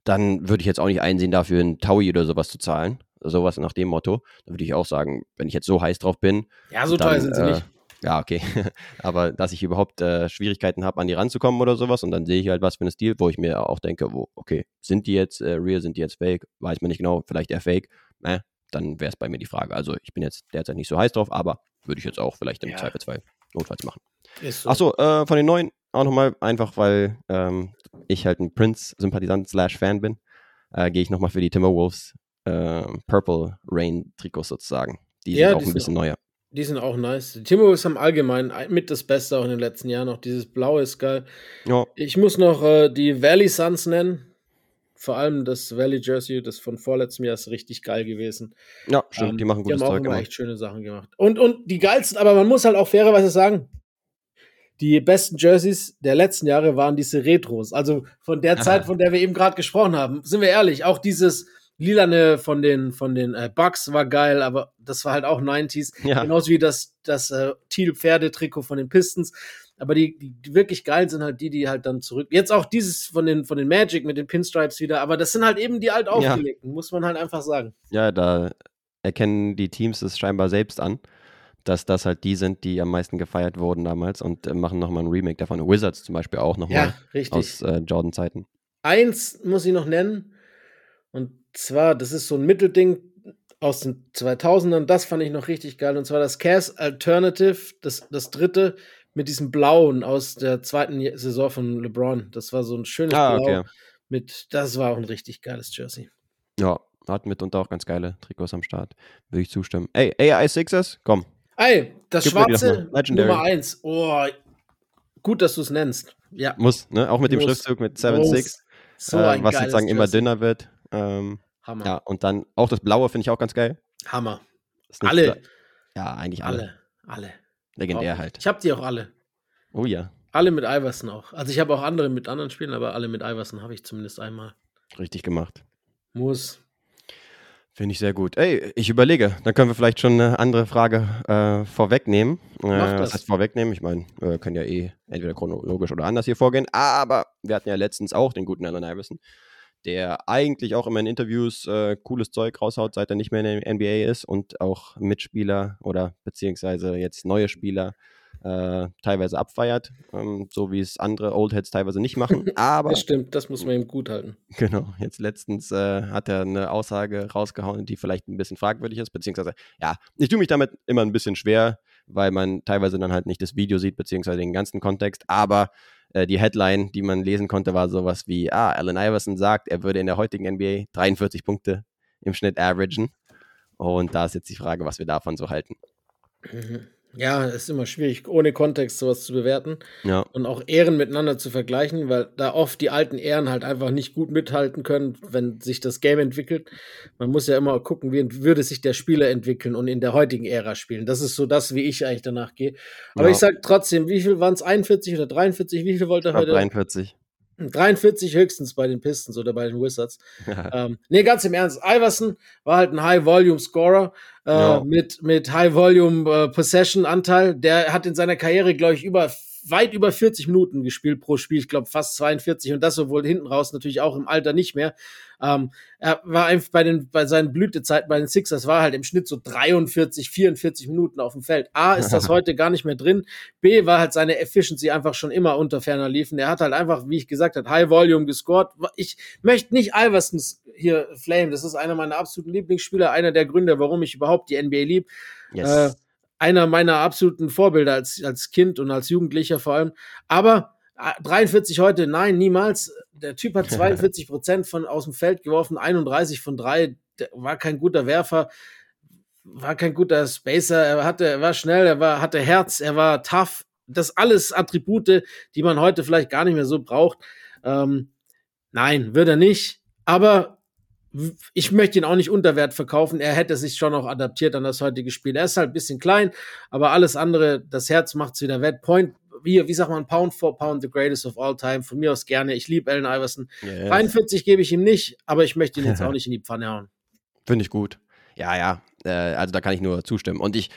Dann würde ich jetzt auch nicht einsehen, dafür einen Taui oder sowas zu zahlen. Sowas nach dem Motto. Dann würde ich auch sagen, wenn ich jetzt so heiß drauf bin. Ja, so dann, teuer sind sie äh, nicht. Ja, okay. Aber dass ich überhaupt äh, Schwierigkeiten habe, an die ranzukommen oder sowas und dann sehe ich halt was für einen Stil, wo ich mir auch denke, wo, okay, sind die jetzt äh, real, sind die jetzt fake? Weiß man nicht genau, vielleicht eher fake. Äh, dann wäre es bei mir die Frage. Also ich bin jetzt derzeit nicht so heiß drauf, aber würde ich jetzt auch vielleicht im Ja. Zweifelsfall notfalls machen. Ist so. Achso, äh, von den neuen auch nochmal, einfach weil ähm, ich halt ein Prince-Sympathisant slash Fan bin, äh, gehe ich nochmal für die Timberwolves äh, Purple Rain Trikots sozusagen. Die Ja, sind auch die ein bisschen neuer. Die sind auch nice. Die Timberwolves haben allgemein ein- mit das Beste auch in den letzten Jahren. Auch dieses Blaue ist geil. Ja, Ich muss noch äh, die Valley Suns nennen. Vor allem das Valley Jersey, das von vorletztem Jahr ist richtig geil gewesen. ja stimmt, Ähm, die machen gutes die haben auch Zeug immer echt schöne Sachen gemacht. Und, und die geilsten, aber man muss halt auch fairerweise sagen, die besten Jerseys der letzten Jahre waren diese Retros. Also von der. Zeit, von der wir eben gerade gesprochen haben. Sind wir ehrlich, auch dieses Lilane von den, von den äh, Bucks war geil, aber das war halt auch 90s. Ja. Genauso wie das, das äh, Teal-Pferde-Trikot von den Pistons. Aber die, die, wirklich geilen sind halt die, die halt dann zurück. Jetzt auch dieses von den, von den Magic mit den Pinstripes wieder, aber das sind halt eben die alt aufgelegten, muss man halt einfach sagen. Ja, da erkennen die Teams es scheinbar selbst an, dass das halt die sind, die am meisten gefeiert wurden damals und äh, machen nochmal ein Remake davon. Wizards zum Beispiel auch nochmal Ja, richtig. aus äh, Jordan-Zeiten. Eins muss ich noch nennen. Und zwar, das ist so ein Mittelding aus den 2000ern. Das fand ich noch richtig geil. Und zwar das Cass Alternative, das, das dritte mit diesem Blauen aus der zweiten Saison von LeBron. Das war so ein schönes Ah, Blau. okay. Mit, das war auch ein richtig geiles Jersey. Ja, hat mitunter auch ganz geile Trikots am Start. Würde ich zustimmen. Ey, AI Sixers, komm. Ey, das Gib schwarze. Nummer 1. Oh, gut, dass du es nennst. Ja. Muss, ne? Auch mit dem Muss. Schriftzug mit Muss. 7-6, So äh, was sozusagen immer dünner wird. Ähm, Hammer. ja, und dann auch das Blaue finde ich auch ganz geil. Hammer. Alle. so- Ja, eigentlich alle. Alle. Alle. Legendär Auch- halt. Ich habe die auch alle. Oh ja, Alle mit Iverson auch. Also ich habe auch andere mit anderen Spielen, aber alle mit Iverson habe ich zumindest einmal. richtig gemacht. Muss. Finde ich sehr gut. Ey, ich überlege, dann können wir vielleicht schon eine andere Frage äh, vorwegnehmen. Äh, was das. heißt vorwegnehmen? Ich meine, wir können ja eh entweder chronologisch oder anders hier vorgehen. Aber wir hatten ja letztens auch den guten Allen Iverson, der eigentlich auch immer in Interviews äh, cooles Zeug raushaut, seit er nicht mehr in der NBA ist und auch Mitspieler oder beziehungsweise jetzt neue Spieler äh, teilweise abfeiert, ähm, so wie es andere Oldheads teilweise nicht machen. Aber Das stimmt, das muss man ihm gut halten. Genau, jetzt letztens äh, hat er eine Aussage rausgehauen, die vielleicht ein bisschen fragwürdig ist, beziehungsweise, ja, ich tue mich damit immer ein bisschen schwer, weil man teilweise dann halt nicht das Video sieht, beziehungsweise den ganzen Kontext, aber äh, die Headline, die man lesen konnte, war sowas wie, ah, Allen Iverson sagt, er würde in der heutigen NBA 43 Punkte im Schnitt averagen. Und da ist jetzt die Frage, was wir davon so halten. Mhm. Ja, ist immer schwierig, ohne Kontext sowas zu bewerten Ja, und auch Ehren miteinander zu vergleichen, weil da oft die alten Ehren halt einfach nicht gut mithalten können, wenn sich das Game entwickelt. Man muss ja immer gucken, wie würde sich der Spieler entwickeln und in der heutigen Ära spielen. Das ist so das, wie ich eigentlich danach gehe. Aber Ja. ich sag trotzdem, wie viel waren es? 41 oder 43? Wie viel wollte er heute? 43. 43 höchstens bei den Pistons oder bei den Wizards. ähm, nee, ganz im Ernst. Iverson war halt ein High-Volume-Scorer äh, Ja. mit, mit High-Volume-Possession-Anteil. Der hat in seiner Karriere, glaube ich, über weit über 40 Minuten gespielt pro Spiel. Ich glaube fast 42 und das sowohl hinten raus natürlich auch im Alter nicht mehr. Ähm, er war einfach bei den bei seinen Blütezeiten bei den Sixers war halt im Schnitt so 43, 44 Minuten auf dem Feld. A ist das heute gar nicht mehr drin. B war halt seine Efficiency einfach schon immer unter ferner liefen. Er hat halt einfach, wie ich gesagt habe, High Volume gescored. Ich möchte nicht Iversons hier flame. Das ist einer meiner absoluten Lieblingsspieler, einer der Gründe, warum ich überhaupt die NBA lieb. Yes. Äh, einer meiner absoluten Vorbilder als, als Kind und als Jugendlicher vor allem. Aber äh, 43 heute, nein, niemals. Der Typ hat 42 Prozent von aus dem Feld geworfen, 31 von drei. War kein guter Werfer, war kein guter Spacer. Er hatte, er war schnell, er war, hatte Herz, er war tough. Das alles Attribute, die man heute vielleicht gar nicht mehr so braucht. Ähm, nein, wird er nicht. Aber ich möchte ihn auch nicht unter Wert verkaufen. Er hätte sich schon auch adaptiert an das heutige Spiel. Er ist halt ein bisschen klein, aber alles andere, das Herz macht es wieder wett. Point, wie, wie sagt man, Pound for Pound, the greatest of all time. Von mir aus gerne. Ich liebe Allen Iverson. Yes. 43 gebe ich ihm nicht, aber ich möchte ihn jetzt auch nicht in die Pfanne hauen. Finde ich gut. Ja, ja. Äh, also da kann ich nur zustimmen. Und ich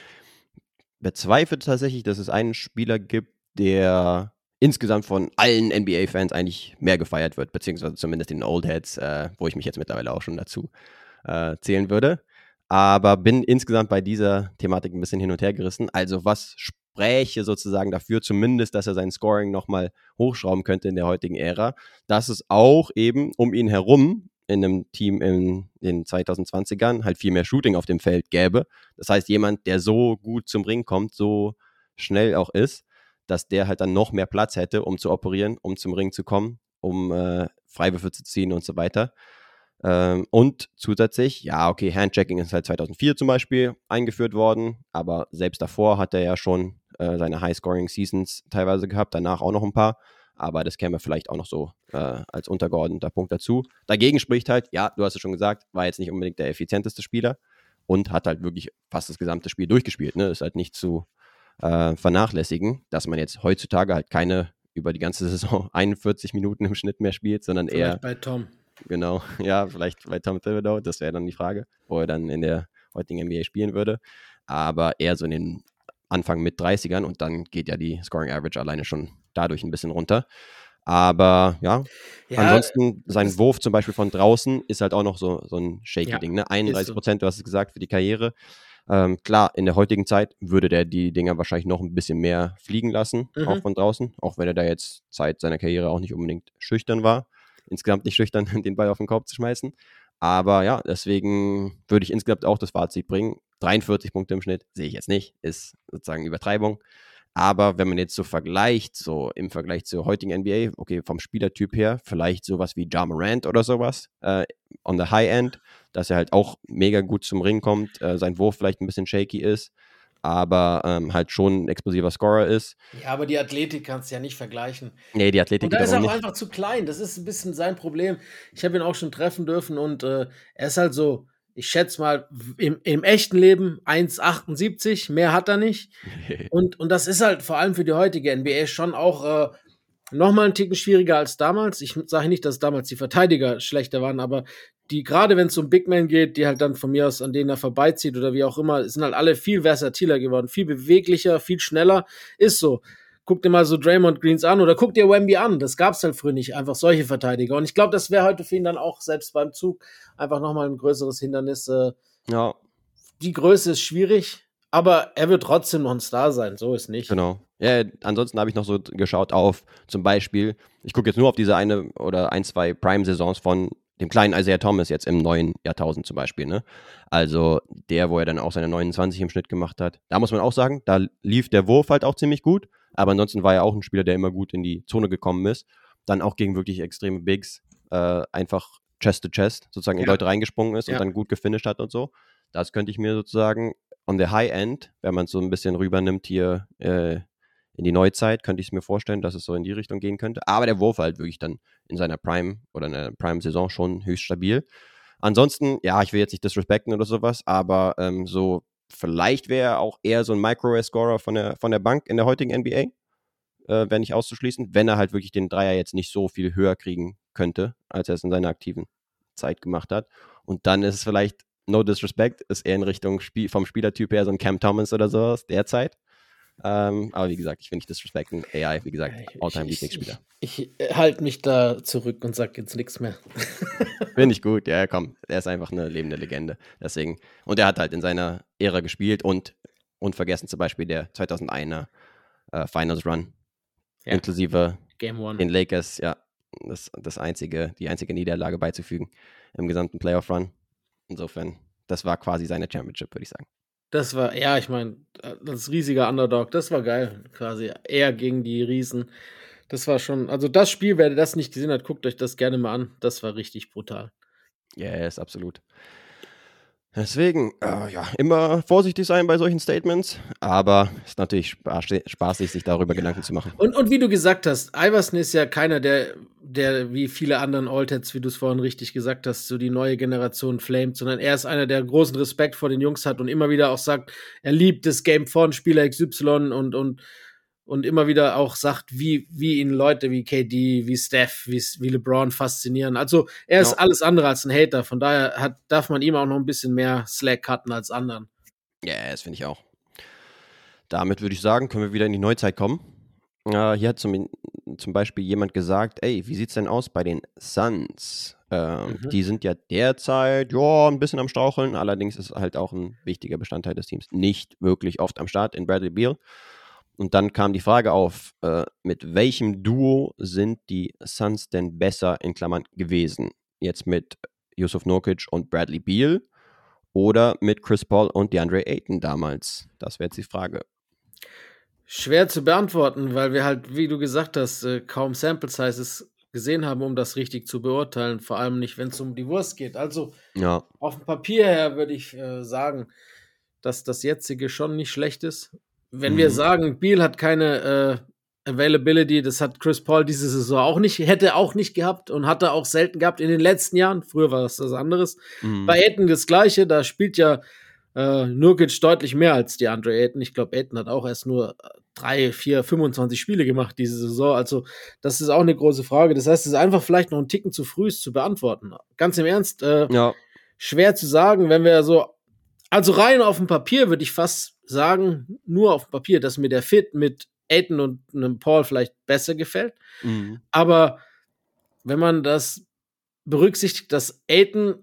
bezweifle tatsächlich, dass es einen Spieler gibt, der insgesamt von allen NBA-Fans eigentlich mehr gefeiert wird, beziehungsweise zumindest den Old Heads, äh, wo ich mich jetzt mittlerweile auch schon dazu äh, zählen würde. Aber bin insgesamt bei dieser Thematik ein bisschen hin und her gerissen. Also was spräche sozusagen dafür, zumindest, dass er sein Scoring nochmal hochschrauben könnte in der heutigen Ära, dass es auch eben um ihn herum in einem Team in den 2020ern halt viel mehr Shooting auf dem Feld gäbe. Das heißt, jemand, der so gut zum Ring kommt, so schnell auch ist, dass der halt dann noch mehr Platz hätte, um zu operieren, um zum Ring zu kommen, um äh, Freiwürfe zu ziehen und so weiter. Ähm, und zusätzlich, ja, okay, Handchecking ist halt 2004 zum Beispiel eingeführt worden, aber selbst davor hat er ja schon äh, seine High-Scoring-Seasons teilweise gehabt, danach auch noch ein paar. Aber das käme vielleicht auch noch so äh, als untergeordneter Punkt dazu. Dagegen spricht halt, ja, du hast es schon gesagt, war jetzt nicht unbedingt der effizienteste Spieler und hat halt wirklich fast das gesamte Spiel durchgespielt. Ne? Ist halt nicht zu, äh, vernachlässigen, dass man jetzt heutzutage halt keine über die ganze Saison 41 Minuten im Schnitt mehr spielt, sondern vielleicht eher. bei Tom. Genau, ja, vielleicht bei Tom Thibodeau, das wäre dann die Frage, wo er dann in der heutigen NBA spielen würde. Aber eher so in den Anfang mit 30ern und dann geht ja die Scoring Average alleine schon dadurch ein bisschen runter. Aber ja, ja ansonsten sein Wurf zum Beispiel von draußen ist halt auch noch so, so ein shaky ja, Ding. Ne? 31 Prozent, so. du hast es gesagt, für die Karriere. Ähm, klar, in der heutigen Zeit würde der die Dinger wahrscheinlich noch ein bisschen mehr fliegen lassen, mhm. auch von draußen, auch wenn er da jetzt Zeit seiner Karriere auch nicht unbedingt schüchtern war. Insgesamt nicht schüchtern, den Ball auf den Korb zu schmeißen. Aber ja, deswegen würde ich insgesamt auch das Fazit bringen. 43 Punkte im Schnitt sehe ich jetzt nicht, ist sozusagen Übertreibung. Aber wenn man jetzt so vergleicht, so im Vergleich zur heutigen NBA, okay, vom Spielertyp her, vielleicht sowas wie Ja Morant oder sowas, äh, on the high end, dass er halt auch mega gut zum Ring kommt, äh, sein Wurf vielleicht ein bisschen shaky ist, aber ähm, halt schon ein explosiver Scorer ist. Ja, aber die Athletik kannst du ja nicht vergleichen. Nee, die Athletik und da ist er auch nicht. einfach zu klein. Das ist ein bisschen sein Problem. Ich habe ihn auch schon treffen dürfen und äh, er ist halt so, ich schätze mal, im, im echten Leben 1,78, mehr hat er nicht. und, und das ist halt vor allem für die heutige NBA schon auch äh, nochmal ein Ticken schwieriger als damals. Ich sage nicht, dass damals die Verteidiger schlechter waren, aber die, gerade wenn es um Big Men geht, die halt dann von mir aus an denen er vorbeizieht oder wie auch immer, sind halt alle viel versatiler geworden, viel beweglicher, viel schneller. Ist so guck dir mal so Draymond Greens an oder guck dir Wemby an. Das gab es halt früher nicht, einfach solche Verteidiger. Und ich glaube, das wäre heute für ihn dann auch selbst beim Zug einfach nochmal ein größeres Hindernis. Äh, ja. Die Größe ist schwierig, aber er wird trotzdem noch ein Star sein, so ist nicht. Genau. Ja, ansonsten habe ich noch so geschaut auf zum Beispiel, ich gucke jetzt nur auf diese eine oder ein, zwei Prime-Saisons von dem kleinen Isaiah Thomas jetzt im neuen Jahrtausend zum Beispiel. Ne? Also der, wo er dann auch seine 29 im Schnitt gemacht hat. Da muss man auch sagen, da lief der Wurf halt auch ziemlich gut. Aber ansonsten war er auch ein Spieler, der immer gut in die Zone gekommen ist. Dann auch gegen wirklich extreme Bigs äh, einfach Chest to Chest sozusagen ja. in Leute reingesprungen ist ja. und dann gut gefinisht hat und so. Das könnte ich mir sozusagen on the high end, wenn man es so ein bisschen rübernimmt hier äh, in die Neuzeit, könnte ich es mir vorstellen, dass es so in die Richtung gehen könnte. Aber der Wurf halt wirklich dann in seiner Prime oder in der Prime-Saison schon höchst stabil. Ansonsten, ja, ich will jetzt nicht disrespekten oder sowas, aber ähm, so vielleicht wäre er auch eher so ein Micro-Scorer von der, von der Bank in der heutigen NBA, äh, wäre nicht auszuschließen, wenn er halt wirklich den Dreier jetzt nicht so viel höher kriegen könnte, als er es in seiner aktiven Zeit gemacht hat. Und dann ist es vielleicht, no disrespect, ist er in Richtung Spiel, vom Spielertyp her so ein Cam Thomas oder sowas derzeit. Ähm, aber wie gesagt, ich will nicht disrespekten. AI, wie gesagt, Alltime Lieblingsspieler. Ich, ich, ich halte mich da zurück und sage jetzt nichts mehr. Finde ich gut, ja, komm. Er ist einfach eine lebende Legende. Deswegen. Und er hat halt in seiner Ära gespielt und unvergessen zum Beispiel der 2001er äh, Finals Run. Ja. Inklusive den Lakers, ja, das, das einzige, die einzige Niederlage beizufügen im gesamten Playoff Run. Insofern, das war quasi seine Championship, würde ich sagen. Das war, ja, ich meine, das riesige Underdog, das war geil, quasi. Er gegen die Riesen. Das war schon, also das Spiel, wer das nicht gesehen hat, guckt euch das gerne mal an. Das war richtig brutal. Ja, yes, absolut. Deswegen, äh, ja, immer vorsichtig sein bei solchen Statements, aber es ist natürlich spaßig, sich darüber Gedanken zu machen. Und, und wie du gesagt hast, Iverson ist ja keiner, der, der wie viele anderen Allteds, wie du es vorhin richtig gesagt hast, so die neue Generation flamet, sondern er ist einer, der großen Respekt vor den Jungs hat und immer wieder auch sagt, er liebt das Game von Spieler XY und, und und immer wieder auch sagt, wie, wie ihn Leute wie KD, wie Steph, wie, wie LeBron faszinieren. Also er ist ja. alles andere als ein Hater. Von daher hat, darf man ihm auch noch ein bisschen mehr Slack cutten als anderen. Ja, yeah, das finde ich auch. Damit würde ich sagen, können wir wieder in die Neuzeit kommen. Uh, hier hat zum, zum Beispiel jemand gesagt, ey, wie sieht's denn aus bei den Suns? Ähm, mhm. Die sind ja derzeit, ja, ein bisschen am Straucheln. Allerdings ist halt auch ein wichtiger Bestandteil des Teams nicht wirklich oft am Start in Bradley Beal. Und dann kam die Frage auf, äh, mit welchem Duo sind die Suns denn besser in Klammern gewesen? Jetzt mit Yusuf Nurkic und Bradley Beal oder mit Chris Paul und DeAndre Ayton damals? Das wäre jetzt die Frage. Schwer zu beantworten, weil wir halt, wie du gesagt hast, äh, kaum Sample Sizes gesehen haben, um das richtig zu beurteilen. Vor allem nicht, wenn es um die Wurst geht. Also ja. auf dem Papier her würde ich äh, sagen, dass das jetzige schon nicht schlecht ist wenn mhm. wir sagen, Beal hat keine äh, Availability, das hat Chris Paul diese Saison auch nicht, hätte auch nicht gehabt und hatte auch selten gehabt in den letzten Jahren. Früher war das was anderes. Mhm. Bei Aiden das Gleiche, da spielt ja äh, Nurkic deutlich mehr als die Andre Aiden. Ich glaube, Aiden hat auch erst nur drei, vier, 25 Spiele gemacht diese Saison. Also, das ist auch eine große Frage. Das heißt, es ist einfach vielleicht noch ein Ticken zu früh, es zu beantworten. Ganz im Ernst, äh, ja. schwer zu sagen, wenn wir so, also rein auf dem Papier würde ich fast sagen, nur auf Papier, dass mir der Fit mit Aiden und einem Paul vielleicht besser gefällt. Mhm. Aber wenn man das berücksichtigt, dass Aiden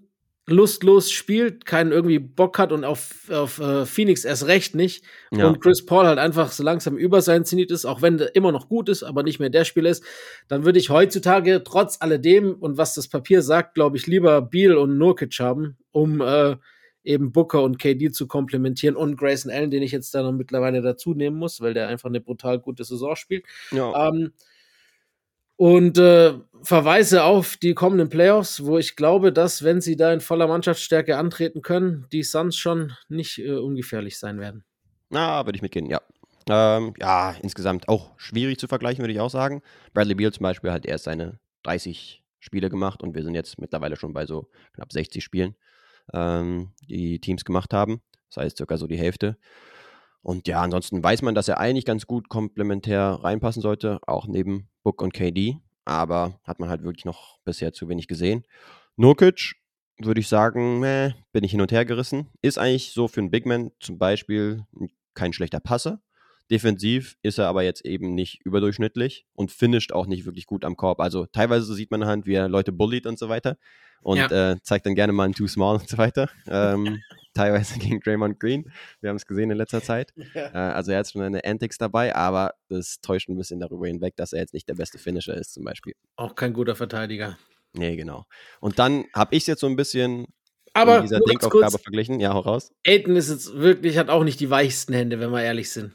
lustlos spielt, keinen irgendwie Bock hat und auf, auf uh, Phoenix erst recht nicht. Ja. Und Chris Paul halt einfach so langsam über sein Zenit ist, auch wenn der immer noch gut ist, aber nicht mehr der Spieler ist, dann würde ich heutzutage trotz alledem und was das Papier sagt, glaube ich, lieber Beal und Nurkic haben, um äh, eben Booker und KD zu komplementieren und Grayson Allen, den ich jetzt da noch mittlerweile dazu nehmen muss, weil der einfach eine brutal gute Saison spielt. Ja. Ähm, und äh, verweise auf die kommenden Playoffs, wo ich glaube, dass, wenn sie da in voller Mannschaftsstärke antreten können, die Suns schon nicht äh, ungefährlich sein werden. Na, würde ich mitgehen, ja. Ähm, ja, insgesamt auch schwierig zu vergleichen, würde ich auch sagen. Bradley Beal zum Beispiel hat erst seine 30 Spiele gemacht und wir sind jetzt mittlerweile schon bei so knapp 60 Spielen ähm, die Teams gemacht haben. Das heißt, circa so die Hälfte. Und ja, ansonsten weiß man, dass er eigentlich ganz gut komplementär reinpassen sollte, auch neben Book und KD. Aber hat man halt wirklich noch bisher zu wenig gesehen. Nurkic würde ich sagen, meh, bin ich hin und her gerissen. Ist eigentlich so für einen Big Man zum Beispiel kein schlechter Passer. Defensiv ist er aber jetzt eben nicht überdurchschnittlich und finisht auch nicht wirklich gut am Korb. Also teilweise sieht man halt, wie er Leute bullied und so weiter und ja. äh, zeigt dann gerne mal ein Too Small und so weiter. Ähm, teilweise gegen Draymond Green. Wir haben es gesehen in letzter Zeit. Ja. Äh, also er hat schon eine Antics dabei, aber das täuscht ein bisschen darüber hinweg, dass er jetzt nicht der beste Finisher ist zum Beispiel. Auch kein guter Verteidiger. Nee, genau. Und dann habe ich es jetzt so ein bisschen aber in dieser Denkaufgabe verglichen. Ja, hau raus. Aiden ist jetzt wirklich, hat auch nicht die weichsten Hände, wenn wir ehrlich sind.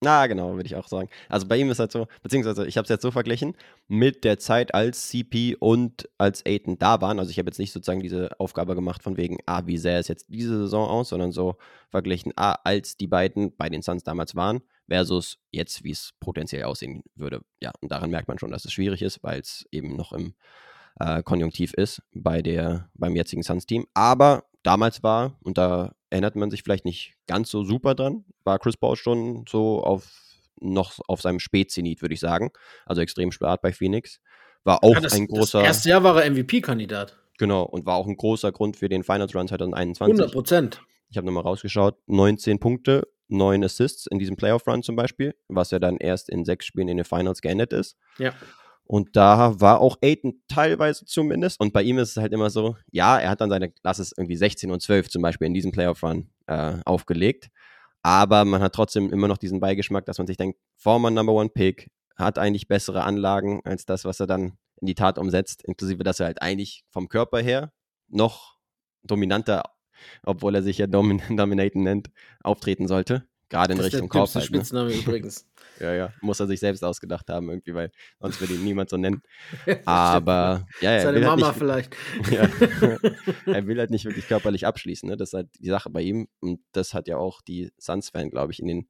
Na, genau, würde ich auch sagen. Also bei ihm ist halt so, beziehungsweise ich habe es jetzt so verglichen mit der Zeit, als CP und als Aiden da waren. Also ich habe jetzt nicht sozusagen diese Aufgabe gemacht von wegen, ah, wie sähe es jetzt diese Saison aus, sondern so verglichen, ah, als die beiden bei den Suns damals waren, versus jetzt, wie es potenziell aussehen würde. Ja, und daran merkt man schon, dass es schwierig ist, weil es eben noch im äh, Konjunktiv ist bei der, beim jetzigen Suns-Team. Aber damals war, und da erinnert man sich vielleicht nicht ganz so super dran, war Chris Paul schon so auf noch auf seinem Spätzenit, würde ich sagen. Also extrem spät bei Phoenix. War auch ja, das, ein großer. Das erste Jahr war er MVP-Kandidat. Genau, und war auch ein großer Grund für den Finals Run 2021. 100 Prozent. Ich habe nochmal rausgeschaut: 19 Punkte, 9 Assists in diesem Playoff Run zum Beispiel, was ja dann erst in sechs Spielen in den Finals geendet ist. Ja. Und da war auch Aiden teilweise zumindest. Und bei ihm ist es halt immer so, ja, er hat dann seine, lass es irgendwie 16 und 12 zum Beispiel in diesem Playoff-Run äh, aufgelegt. Aber man hat trotzdem immer noch diesen Beigeschmack, dass man sich denkt, former Number One Pick, hat eigentlich bessere Anlagen als das, was er dann in die Tat umsetzt, inklusive, dass er halt eigentlich vom Körper her noch dominanter, obwohl er sich ja Domin Dominaten nennt, auftreten sollte. Gerade in Das ist der Richtung Korb halt, ne? Spitzname übrigens. Ja, ja. Muss er sich selbst ausgedacht haben irgendwie, weil sonst würde ihn niemand so nennen. Stimmt. Aber ja, er Seine will halt Mama nicht, vielleicht. ja, er will halt nicht wirklich körperlich abschließen. Ne? Das ist halt die Sache bei ihm. Und das hat ja auch die Suns-Fan, glaube ich, in den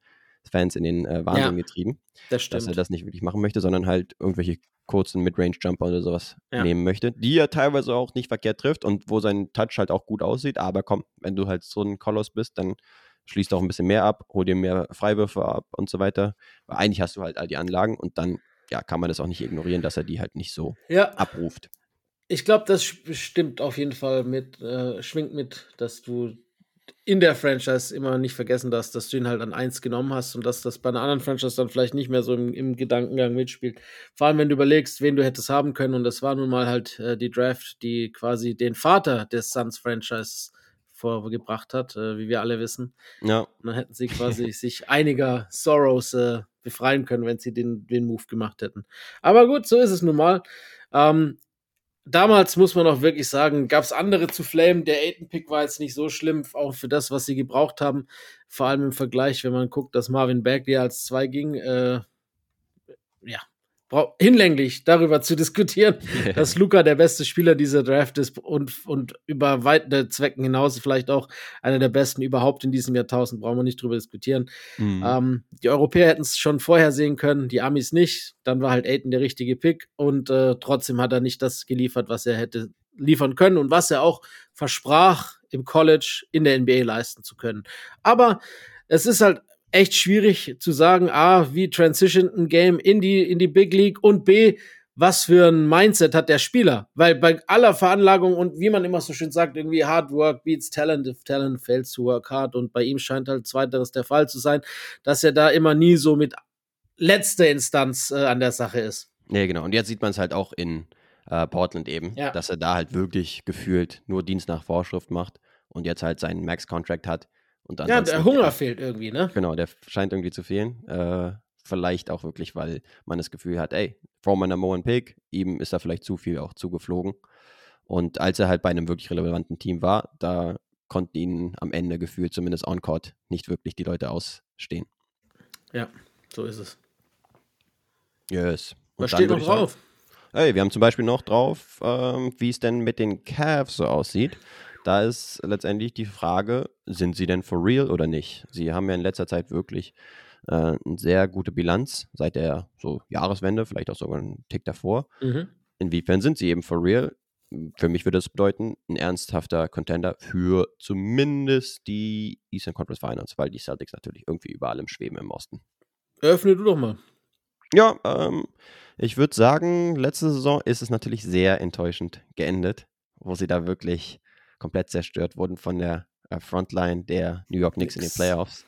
Fans in den äh, Wahnsinn getrieben, Das dass er stimmt. das nicht wirklich machen möchte, sondern halt irgendwelche kurzen Midrange-Jumper oder sowas Ja. nehmen möchte, die er teilweise auch nicht verkehrt trifft und wo sein Touch halt auch gut aussieht. Aber komm, wenn du halt so ein Koloss bist, dann schließt auch ein bisschen mehr ab, hol dir mehr Freiwürfe ab und so weiter. Weil eigentlich hast du halt all die Anlagen und dann ja, kann man das auch nicht ignorieren, dass er die halt nicht so Ja, abruft. ich glaube, das stimmt auf jeden Fall mit, äh, schwingt mit, dass du in der Franchise immer nicht vergessen darfst, dass du ihn halt an eins genommen hast und dass das bei einer anderen Franchise dann vielleicht nicht mehr so im, im Gedankengang mitspielt. Vor allem, wenn du überlegst, wen du hättest haben können und das war nun mal halt äh, die Draft, die quasi den Vater des Suns-Franchise vorgebracht hat, äh, wie wir alle wissen. Ja, Und dann hätten sie quasi sich einiger Sorrows äh, befreien können, wenn sie den, den Move gemacht hätten. Aber gut, so ist es nun mal. Ähm, damals muss man auch wirklich sagen, gab es andere zu flamen. Der Aiden-Pick war jetzt nicht so schlimm, auch für das, was sie gebraucht haben. Vor allem im Vergleich, wenn man guckt, dass Marvin Bagley als zwei ging. Äh, ja, hinlänglich darüber zu diskutieren, dass Luca der beste Spieler dieser Draft ist und, und über weite Zwecken hinaus vielleicht auch einer der besten überhaupt in diesem Jahrtausend, brauchen wir nicht drüber diskutieren. Mhm. Ähm, die Europäer hätten es schon vorher sehen können, die Amis nicht. Dann war halt Aiden der richtige Pick und äh, trotzdem hat er nicht das geliefert, was er hätte liefern können und was er auch versprach, im College in der NBA leisten zu können. Aber es ist halt echt schwierig zu sagen, A, wie transitioned ein Game in die, in die Big League und B, was für ein Mindset hat der Spieler? Weil bei aller Veranlagung und wie man immer so schön sagt, irgendwie Hard Work beats Talent if Talent fails to work hard und bei ihm scheint halt zweiteres der Fall zu sein, dass er da immer nie so mit letzter Instanz äh, an der Sache ist. Nee, genau. Und jetzt sieht man es halt auch in äh, Portland eben, Ja. dass er da halt wirklich gefühlt nur Dienst nach Vorschrift macht und jetzt halt seinen Max-Contract hat. Und Ja, der Hunger fehlt irgendwie, ne? Genau, der scheint irgendwie zu fehlen. Äh, vielleicht auch wirklich, weil man das Gefühl hat, ey, my number one pick, ihm ist da vielleicht zu viel auch zugeflogen. Und als er halt bei einem wirklich relevanten Team war, da konnten ihn am Ende gefühlt, zumindest on-court, nicht wirklich die Leute ausstehen. Ja, so ist es. Yes. Und Was steht noch ich sagen, drauf? Hey, wir haben zum Beispiel noch drauf, ähm, wie es denn mit den Cavs so aussieht. Da ist letztendlich die Frage, sind sie denn for real oder nicht? Sie haben ja in letzter Zeit wirklich äh, eine sehr gute Bilanz, seit der so Jahreswende, vielleicht auch sogar einen Tick davor. Mhm. Inwiefern sind sie eben for real? Für mich würde das bedeuten, ein ernsthafter Contender für zumindest die Eastern Conference Finals, weil die Celtics natürlich irgendwie überall im Schweben im Osten. Eröffne du doch mal. Ja, ähm, ich würde sagen, letzte Saison ist es natürlich sehr enttäuschend geendet, wo sie da wirklich komplett zerstört wurden von der äh, Frontline der New York Knicks in den. Playoffs.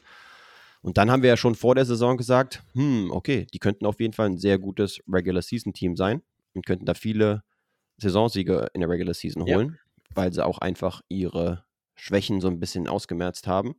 Und dann haben wir ja schon vor der Saison gesagt, hm, okay, die könnten auf jeden Fall ein sehr gutes Regular Season Team sein und könnten da viele Saisonsiege in der Regular Season Ja. holen, weil sie auch einfach ihre Schwächen so ein bisschen ausgemerzt haben,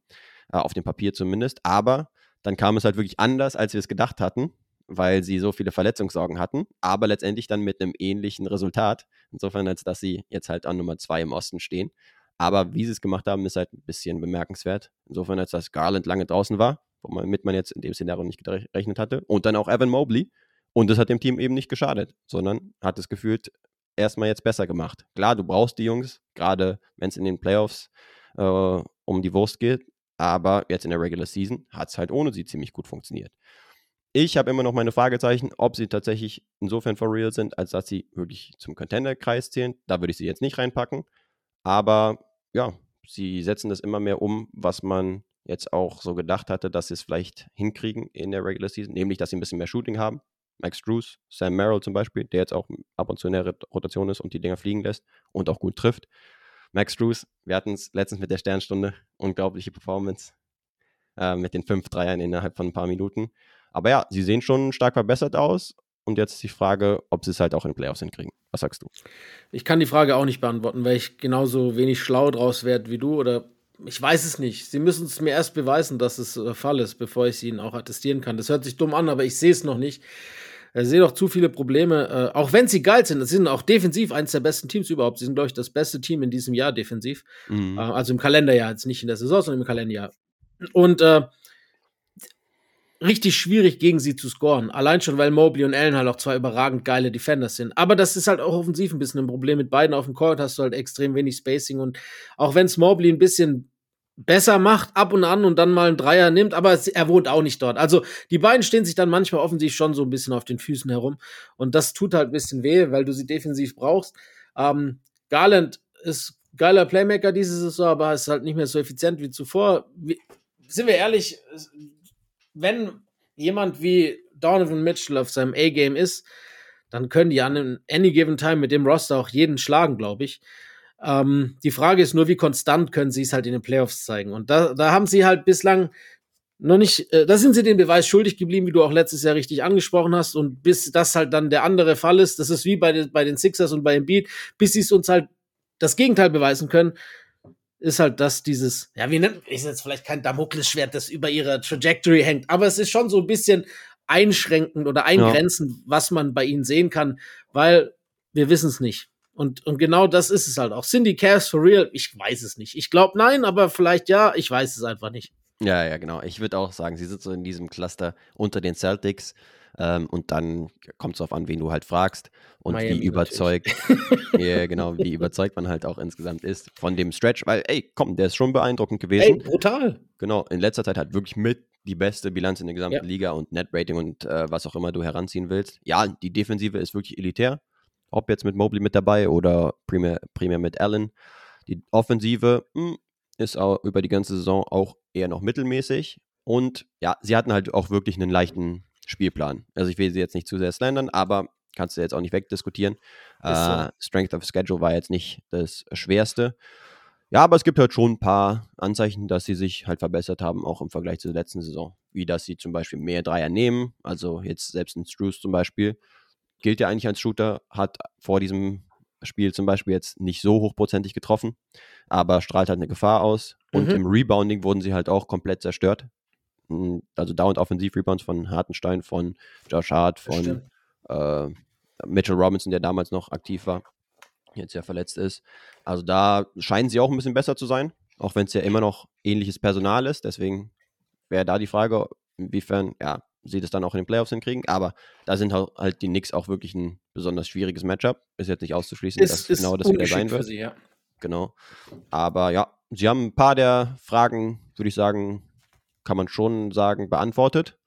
äh, auf dem Papier zumindest. Aber dann kam es halt wirklich anders, als wir es gedacht hatten, weil sie so viele Verletzungssorgen hatten, aber letztendlich dann mit einem ähnlichen Resultat. Insofern, als dass sie jetzt halt an Nummer zwei im Osten stehen. Aber wie sie es gemacht haben, ist halt ein bisschen bemerkenswert. Insofern, als dass Garland lange draußen war, womit man jetzt in dem Szenario nicht gerechnet hatte. Und dann auch Evan Mobley. Und das hat dem Team eben nicht geschadet, sondern hat es gefühlt erstmal jetzt besser gemacht. Klar, du brauchst die Jungs, gerade wenn es in den Playoffs äh, um die Wurst geht. Aber jetzt in der Regular Season hat es halt ohne sie ziemlich gut funktioniert. Ich habe immer noch meine Fragezeichen, ob sie tatsächlich insofern for real sind, als dass sie wirklich zum Contender-Kreis zählen. Da würde ich sie jetzt nicht reinpacken. Aber ja, sie setzen das immer mehr um, was man jetzt auch so gedacht hatte, dass sie es vielleicht hinkriegen in der Regular Season, nämlich dass sie ein bisschen mehr Shooting haben. Max Drews, Sam Merrill zum Beispiel, der jetzt auch ab und zu in der Rot- Rotation ist und die Dinger fliegen lässt und auch gut trifft. Max Drews, wir hatten es letztens mit der Sternstunde, unglaubliche Performance äh, mit den fünf Dreiern innerhalb von ein paar Minuten. Aber ja, sie sehen schon stark verbessert aus. Und jetzt ist die Frage, ob sie es halt auch in den Playoffs hinkriegen. Was sagst du? Ich kann die Frage auch nicht beantworten, weil ich genauso wenig schlau draus werde wie du oder ich weiß es nicht. Sie müssen es mir erst beweisen, dass es der Fall ist, bevor ich sie ihnen auch attestieren kann. Das hört sich dumm an, aber ich sehe es noch nicht. Ich sehe doch zu viele Probleme, äh, auch wenn sie geil sind. Sie sind auch defensiv eines der besten Teams überhaupt. Sie sind, glaube ich, das beste Team in diesem Jahr defensiv. Mhm. Äh, also im Kalenderjahr, jetzt nicht in der Saison, sondern im Kalenderjahr. Und äh, richtig schwierig, gegen sie zu scoren. Allein schon, weil Mobley und Allen halt auch zwei überragend geile Defenders sind. Aber das ist halt auch offensiv ein bisschen ein Problem. Mit beiden auf dem Court hast du halt extrem wenig Spacing. Und auch wenn es Mobley ein bisschen besser macht, ab und an und dann mal einen Dreier nimmt, aber er wohnt auch nicht dort. Also die beiden stehen sich dann manchmal offensiv schon so ein bisschen auf den Füßen herum. Und das tut halt ein bisschen weh, weil du sie defensiv brauchst. Ähm, Garland ist geiler Playmaker diese Saison, aber ist halt nicht mehr so effizient wie zuvor. Wie, sind wir ehrlich, wenn jemand wie Donovan Mitchell auf seinem A-Game ist, dann können die an any given time mit dem Roster auch jeden schlagen, glaube ich. Ähm, die Frage ist nur, wie konstant können sie es halt in den Playoffs zeigen. Und da, da haben sie halt bislang noch nicht, äh, da sind sie den Beweis schuldig geblieben, wie du auch letztes Jahr richtig angesprochen hast. Und bis das halt dann der andere Fall ist, das ist wie bei, den, bei den Sixers und bei Beat, bis sie es uns halt das Gegenteil beweisen können, ist halt das dieses, ja, wie nennt, ist jetzt vielleicht kein Damoklesschwert, das über ihrer Trajectory hängt, aber es ist schon so ein bisschen einschränkend oder eingrenzend, ja. was man bei ihnen sehen kann, weil wir wissen es nicht. Und, und genau das ist es halt auch. Sind die Cavs for real? Ich weiß es nicht. Ich glaube nein, aber vielleicht ja. Ich weiß es einfach nicht. Ja, ja, genau. Ich würde auch sagen, sie sind so in diesem Cluster unter den Celtics. Ähm, und dann kommt es darauf an, wen du halt fragst und Miami wie überzeugt, ja, genau, wie überzeugt man halt auch insgesamt ist von dem Stretch, weil, ey, komm, der ist schon beeindruckend gewesen. Ey, brutal. Genau, in letzter Zeit hat wirklich mit die beste Bilanz in der gesamten ja. Liga und Net-Rating und äh, was auch immer du heranziehen willst. Ja, die Defensive ist wirklich elitär, ob jetzt mit Mobley mit dabei oder primär, primär mit Allen. Die Offensive mh, hm, ist auch über die ganze Saison auch eher noch mittelmäßig. Und ja, sie hatten halt auch wirklich einen leichten Spielplan. Also ich will sie jetzt nicht zu sehr slandern, aber kannst du jetzt auch nicht wegdiskutieren. Äh, Strength of Schedule war jetzt nicht das Schwerste. Ja, aber es gibt halt schon ein paar Anzeichen, dass sie sich halt verbessert haben, auch im Vergleich zur letzten Saison. Wie dass sie zum Beispiel mehr Dreier nehmen. Also jetzt selbst ein Struce zum Beispiel gilt ja eigentlich als Shooter, hat vor diesem Spiel zum Beispiel jetzt nicht so hochprozentig getroffen, aber strahlt halt eine Gefahr aus. Und mhm. im Rebounding wurden sie halt auch komplett zerstört. Hm, also und Offensiv-Rebounds von Hartenstein, von Josh Hart, von äh, Mitchell Robinson, der damals noch aktiv war, jetzt ja verletzt ist. Also da scheinen sie auch ein bisschen besser zu sein, auch wenn es ja immer noch ähnliches Personal ist. Deswegen wäre da die Frage, inwiefern, ja, sie das dann auch in den Playoffs hinkriegen. Aber da sind halt die Knicks auch wirklich ein besonders schwieriges Matchup. Ist jetzt nicht auszuschließen, ist, dass genau das wieder sein wird. Sie, ja. Genau. Aber ja, sie haben ein paar der Fragen, würde ich sagen, kann man schon sagen, beantwortet.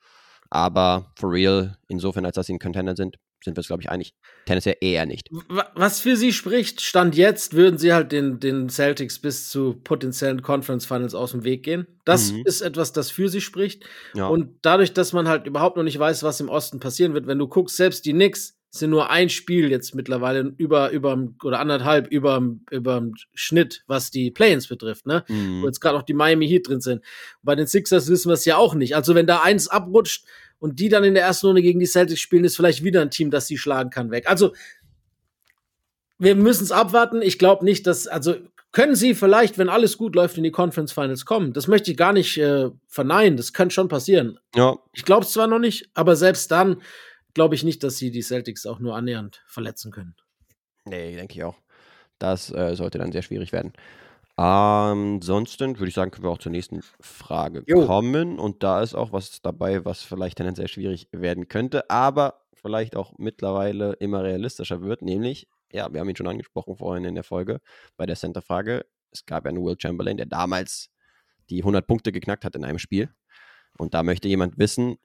Aber for real, insofern, als dass sie ein Contender sind, sind wir uns, glaube ich, einig. Tennis ja eher nicht. Was für sie spricht, Stand jetzt, würden sie halt den, den Celtics bis zu potenziellen Conference Finals aus dem Weg gehen. Das mhm. ist etwas, das für sie spricht. Ja. Und dadurch, dass man halt überhaupt noch nicht weiß, was im Osten passieren wird, wenn du guckst, selbst die Knicks sind nur ein Spiel jetzt mittlerweile über, über oder anderthalb über, über dem Schnitt, was die Play-ins betrifft, ne? Mhm. Wo jetzt gerade auch die Miami Heat drin sind. Bei den Sixers wissen wir es ja auch nicht. Also wenn da eins abrutscht, und die dann in der ersten Runde gegen die Celtics spielen, ist vielleicht wieder ein Team, das sie schlagen kann, weg. Also, wir müssen es abwarten. Ich glaube nicht, dass, also, können sie vielleicht, wenn alles gut läuft, in die Conference Finals kommen. Das möchte ich gar nicht äh, verneinen. Das könnte schon passieren. Ja. Ich glaube es zwar noch nicht, aber selbst dann glaube ich nicht, dass sie die Celtics auch nur annähernd verletzen können. Nee, denke ich auch. Das äh, sollte dann sehr schwierig werden. Ansonsten würde ich sagen, können wir auch zur nächsten Frage Jo. kommen. Und da ist auch was dabei, was vielleicht tendenziell schwierig werden könnte, aber vielleicht auch mittlerweile immer realistischer wird. Nämlich, ja, wir haben ihn schon angesprochen vorhin in der Folge bei der Center-Frage. Es gab ja einen Will Chamberlain, der damals die 100 Punkte geknackt hat in einem Spiel. Und da möchte jemand wissen,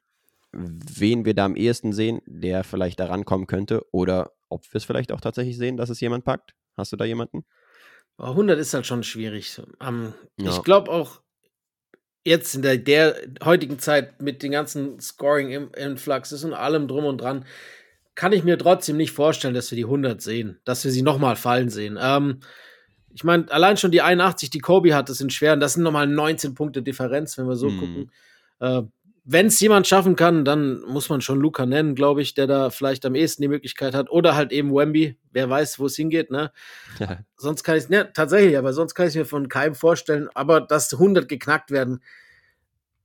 wen wir da am ehesten sehen, der vielleicht da rankommen könnte oder ob wir es vielleicht auch tatsächlich sehen, dass es jemand packt. Hast du da jemanden? 100 ist halt schon schwierig. Um, ja. Ich glaube auch jetzt in der, der, heutigen Zeit mit den ganzen Scoring-Influxes und allem drum und dran, kann ich mir trotzdem nicht vorstellen, dass wir die 100 sehen, dass wir sie nochmal fallen sehen. Ähm, ich meine, allein schon die 81, die Kobe hat, das sind schwer und das sind nochmal 19 Punkte Differenz, wenn wir so hm. gucken. Äh, wenn es jemand schaffen kann, dann muss man schon Luca nennen, glaube ich, der da vielleicht am ehesten die Möglichkeit hat. Oder halt eben Wemby. Wer weiß, wo es hingeht, ne? Ja. Sonst kann ich es, ne, tatsächlich, aber sonst kann ich mir von keinem vorstellen. Aber dass 100 geknackt werden,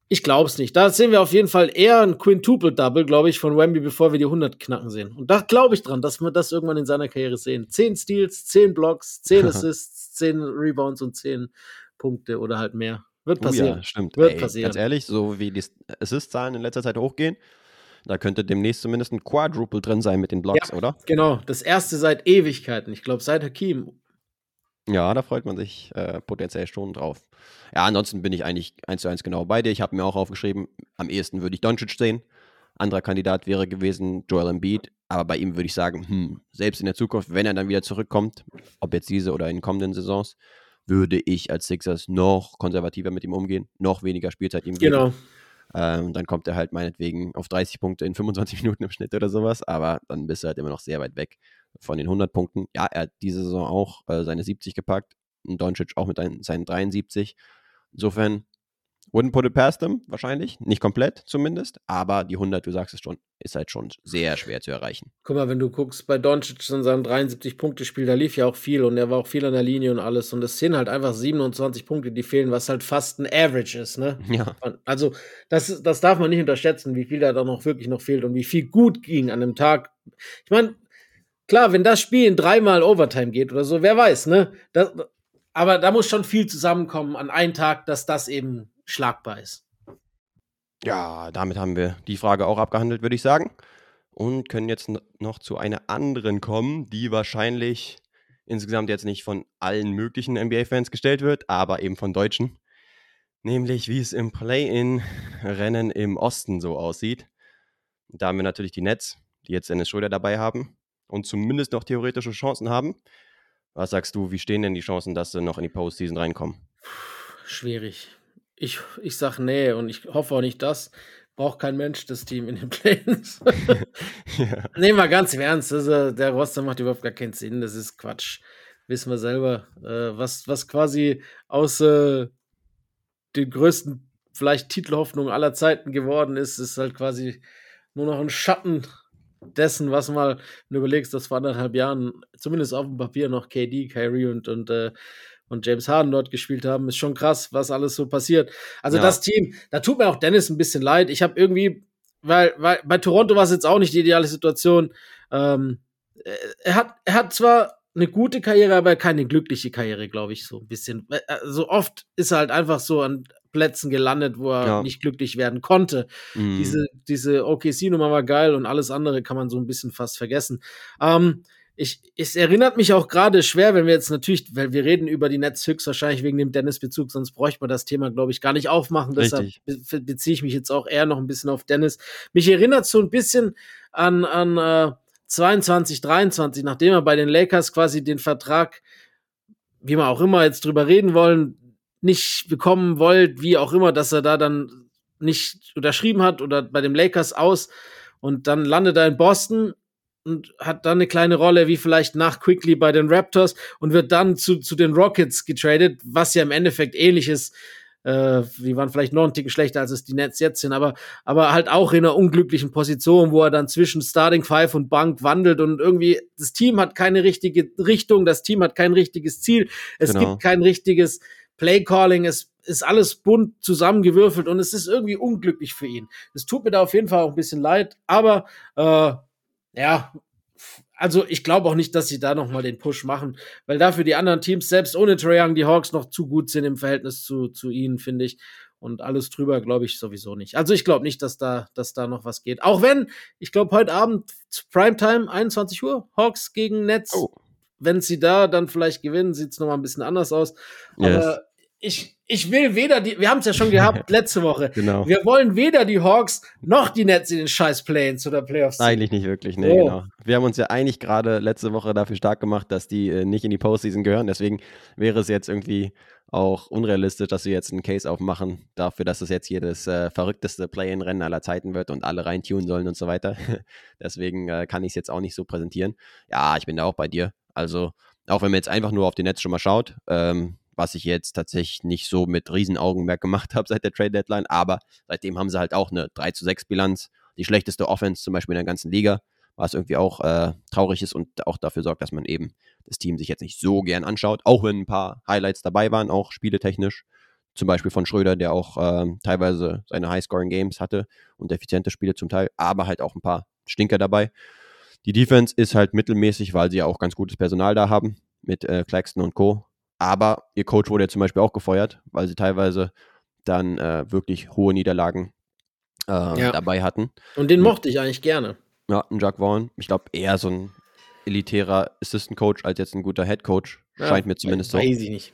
ich glaube es nicht. Da sehen wir auf jeden Fall eher ein Quintuple-Double, glaube ich, von Wemby, bevor wir die 100 knacken sehen. Und da glaube ich dran, dass wir das irgendwann in seiner Karriere sehen. 10 Steals, 10 Blocks, 10 Assists, 10 Rebounds und 10 Punkte oder halt mehr. Wird passieren. Oh ja, stimmt. Wird Ey, passieren. Ganz ehrlich, so wie die Assist-Zahlen in letzter Zeit hochgehen, da könnte demnächst zumindest ein Quadruple drin sein mit den Blocks, Ja. oder? Genau, das erste seit Ewigkeiten. Ich glaube, seit Hakim. Ja, da freut man sich äh, potenziell schon drauf. Ja, ansonsten bin ich eigentlich eins zu eins genau bei dir. Ich habe mir auch aufgeschrieben, am ehesten würde ich Doncic sehen. Anderer Kandidat wäre gewesen Joel Embiid. Aber bei ihm würde ich sagen, hm, selbst in der Zukunft, wenn er dann wieder zurückkommt, ob jetzt diese oder in kommenden Saisons, würde ich als Sixers noch konservativer mit ihm umgehen, noch weniger Spielzeit ihm geben. Genau. Ähm, dann kommt er halt meinetwegen auf 30 Punkte in 25 Minuten im Schnitt oder sowas, aber dann bist du halt immer noch sehr weit weg von den 100 Punkten. Ja, er hat diese Saison auch äh, seine 70 gepackt, und Doncic auch mit ein, seinen 73. Insofern, wouldn't put it past them, wahrscheinlich. Nicht komplett zumindest, aber die 100, du sagst es schon, ist halt schon sehr schwer zu erreichen. Guck mal, wenn du guckst, bei Doncic in seinem 73-Punkte-Spiel, da lief ja auch viel und er war auch viel an der Linie und alles. Und es sind halt einfach 27 Punkte, die fehlen, was halt fast ein Average ist, ne? Ja, Also, das, das darf man nicht unterschätzen, wie viel da dann noch wirklich noch fehlt und wie viel gut ging an dem Tag. Ich meine, klar, wenn das Spiel in dreimal Overtime geht oder so, wer weiß, ne? Das, aber da muss schon viel zusammenkommen an einem Tag, dass das eben schlagbar ist. Ja, damit haben wir die Frage auch abgehandelt, würde ich sagen. Und können jetzt noch zu einer anderen kommen, die wahrscheinlich insgesamt jetzt nicht von allen möglichen NBA-Fans gestellt wird, aber eben von Deutschen. Nämlich, wie es im Play-In-Rennen im Osten so aussieht. Da haben wir natürlich die Nets, die jetzt Dennis Schröder dabei haben und zumindest noch theoretische Chancen haben. Was sagst du, wie stehen denn die Chancen, dass sie noch in die Postseason reinkommen? Schwierig. Ich, ich sag nee und ich hoffe auch nicht das. Braucht kein Mensch das Team in den Plains. ja. nee, mal ganz im Ernst. Das, äh, der Roster macht überhaupt gar keinen Sinn. Das ist Quatsch. Wissen wir selber. Äh, was, was quasi aus äh, den größten vielleicht Titelhoffnungen aller Zeiten geworden ist, ist halt quasi nur noch ein Schatten dessen, was mal, wenn du überlegst, dass vor anderthalb Jahren zumindest auf dem Papier noch KD, Kyrie und, und, äh, und James Harden dort gespielt haben, ist schon krass, was alles so passiert. Also Ja. das Team, da tut mir auch Dennis ein bisschen leid. Ich habe irgendwie, weil, weil bei Toronto war es jetzt auch nicht die ideale Situation. Ähm, äh, er hat, er hat zwar eine gute Karriere, aber keine glückliche Karriere, glaube ich, so ein bisschen. Äh, äh, So oft ist er halt einfach so an Plätzen gelandet, wo er Ja. nicht glücklich werden konnte. Mm. Diese, diese OKC-Nummer war geil und alles andere kann man so ein bisschen fast vergessen. Ähm, ich, es erinnert mich auch gerade schwer, wenn wir jetzt natürlich, weil wir reden über die Nets höchstwahrscheinlich wegen dem Dennis-Bezug, sonst bräuchte man das Thema, glaube ich, gar nicht aufmachen. Richtig. Deshalb be beziehe ich mich jetzt auch eher noch ein bisschen auf Dennis. Mich erinnert so ein bisschen an, an äh, 22, 23, nachdem er bei den Lakers quasi den Vertrag, wie man auch immer jetzt drüber reden wollen, nicht bekommen wollt, wie auch immer, dass er da dann nicht unterschrieben hat oder bei dem Lakers aus und dann landet er in Boston und hat dann eine kleine Rolle, wie vielleicht nach Quickly bei den Raptors und wird dann zu, zu den Rockets getradet, was ja im Endeffekt ähnlich ist. Äh, die waren vielleicht noch einen Ticken schlechter, als es die Nets jetzt sind, aber, aber halt auch in einer unglücklichen Position, wo er dann zwischen Starting Five und Bank wandelt und irgendwie das Team hat keine richtige Richtung, das Team hat kein richtiges Ziel, es Genau. gibt kein richtiges Play Calling, es ist alles bunt zusammengewürfelt und es ist irgendwie unglücklich für ihn. Es tut mir da auf jeden Fall auch ein bisschen leid, aber äh, ja, also ich glaube auch nicht, dass sie da noch mal den Push machen, weil dafür die anderen Teams selbst ohne Trae Young die Hawks noch zu gut sind im Verhältnis zu, zu ihnen, finde ich. Und alles drüber glaube ich sowieso nicht. Also ich glaube nicht, dass da, dass da noch was geht. Auch wenn, ich glaube heute Abend Primetime 21 Uhr Hawks gegen Nets. Oh. Wenn sie da dann vielleicht gewinnen, sieht es noch mal ein bisschen anders aus. Yes. Aber ich, ich will weder die, wir haben es ja schon gehabt letzte Woche. Genau. Wir wollen weder die Hawks noch die Nets in den scheiß Play-ins oder Playoffs. ziehen. Eigentlich nicht wirklich, nee, Oh. genau. Wir haben uns ja eigentlich gerade letzte Woche dafür stark gemacht, dass die äh, nicht in die Postseason gehören. Deswegen wäre es jetzt irgendwie auch unrealistisch, dass wir jetzt einen Case aufmachen dafür, dass es jetzt hier das äh, verrückteste Play-in-Rennen aller Zeiten wird und alle reintunen sollen und so weiter. Deswegen äh, kann ich es jetzt auch nicht so präsentieren. Ja, ich bin da auch bei dir. Also, auch wenn man jetzt einfach nur auf den Netz schon mal schaut, ähm, was ich jetzt tatsächlich nicht so mit Riesenaugenmerk gemacht habe seit der Trade Deadline, aber seitdem haben sie halt auch eine 3 zu 6 Bilanz, die schlechteste Offense zum Beispiel in der ganzen Liga, was irgendwie auch äh, traurig ist und auch dafür sorgt, dass man eben das Team sich jetzt nicht so gern anschaut, auch wenn ein paar Highlights dabei waren, auch spieletechnisch. Zum Beispiel von Schröder, der auch ähm, teilweise seine High-Scoring-Games hatte und effiziente Spiele zum Teil, aber halt auch ein paar Stinker dabei. Die Defense ist halt mittelmäßig, weil sie ja auch ganz gutes Personal da haben mit äh, Claxton und Co. Aber ihr Coach wurde ja zum Beispiel auch gefeuert, weil sie teilweise dann äh, wirklich hohe Niederlagen äh, Ja. dabei hatten. Und den mochte ich eigentlich gerne. Ja, ein Jack Vaughn. Ich glaube, eher so ein elitärer Assistant Coach als jetzt ein guter Head Coach. Ja, Scheint mir zumindest so. Weiß ich nicht.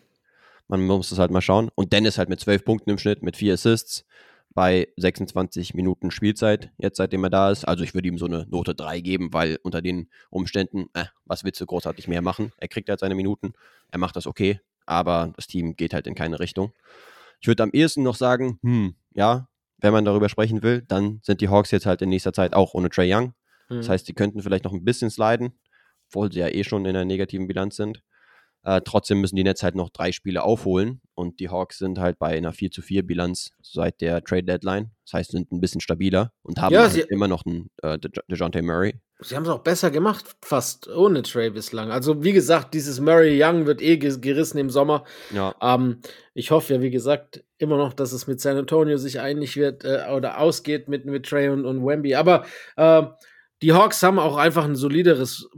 Man muss es halt mal schauen. Und Dennis halt mit 12 Punkten im Schnitt, mit 4 Assists bei 26 Minuten Spielzeit, jetzt seitdem er da ist. Also ich würde ihm so eine Note 3 geben, weil unter den Umständen, äh, was willst du großartig mehr machen? Er kriegt halt seine Minuten, er macht das okay, aber das Team geht halt in keine Richtung. Ich würde am ehesten noch sagen, hm, ja, wenn man darüber sprechen will, dann sind die Hawks jetzt halt in nächster Zeit auch ohne Trey Young. Das Hm. heißt, die könnten vielleicht noch ein bisschen sliden, obwohl sie ja eh schon in einer negativen Bilanz sind. Äh, trotzdem müssen die Nets halt noch drei Spiele aufholen und die Hawks sind halt bei einer 4 zu 4 Bilanz seit der Trade Deadline. Das heißt, sind ein bisschen stabiler und haben Ja, halt immer noch einen äh, De- DeJounte Murray. Sie haben es auch besser gemacht, fast ohne Trey bislang. Also, wie gesagt, dieses Murray Young wird eh ge- gerissen im Sommer. Ja, Ähm, ich hoffe ja, wie gesagt, immer noch, dass es mit San Antonio sich einig wird äh, oder ausgeht mit, mit Trey und, und Wemby. Aber äh, die Hawks haben auch einfach ein solideres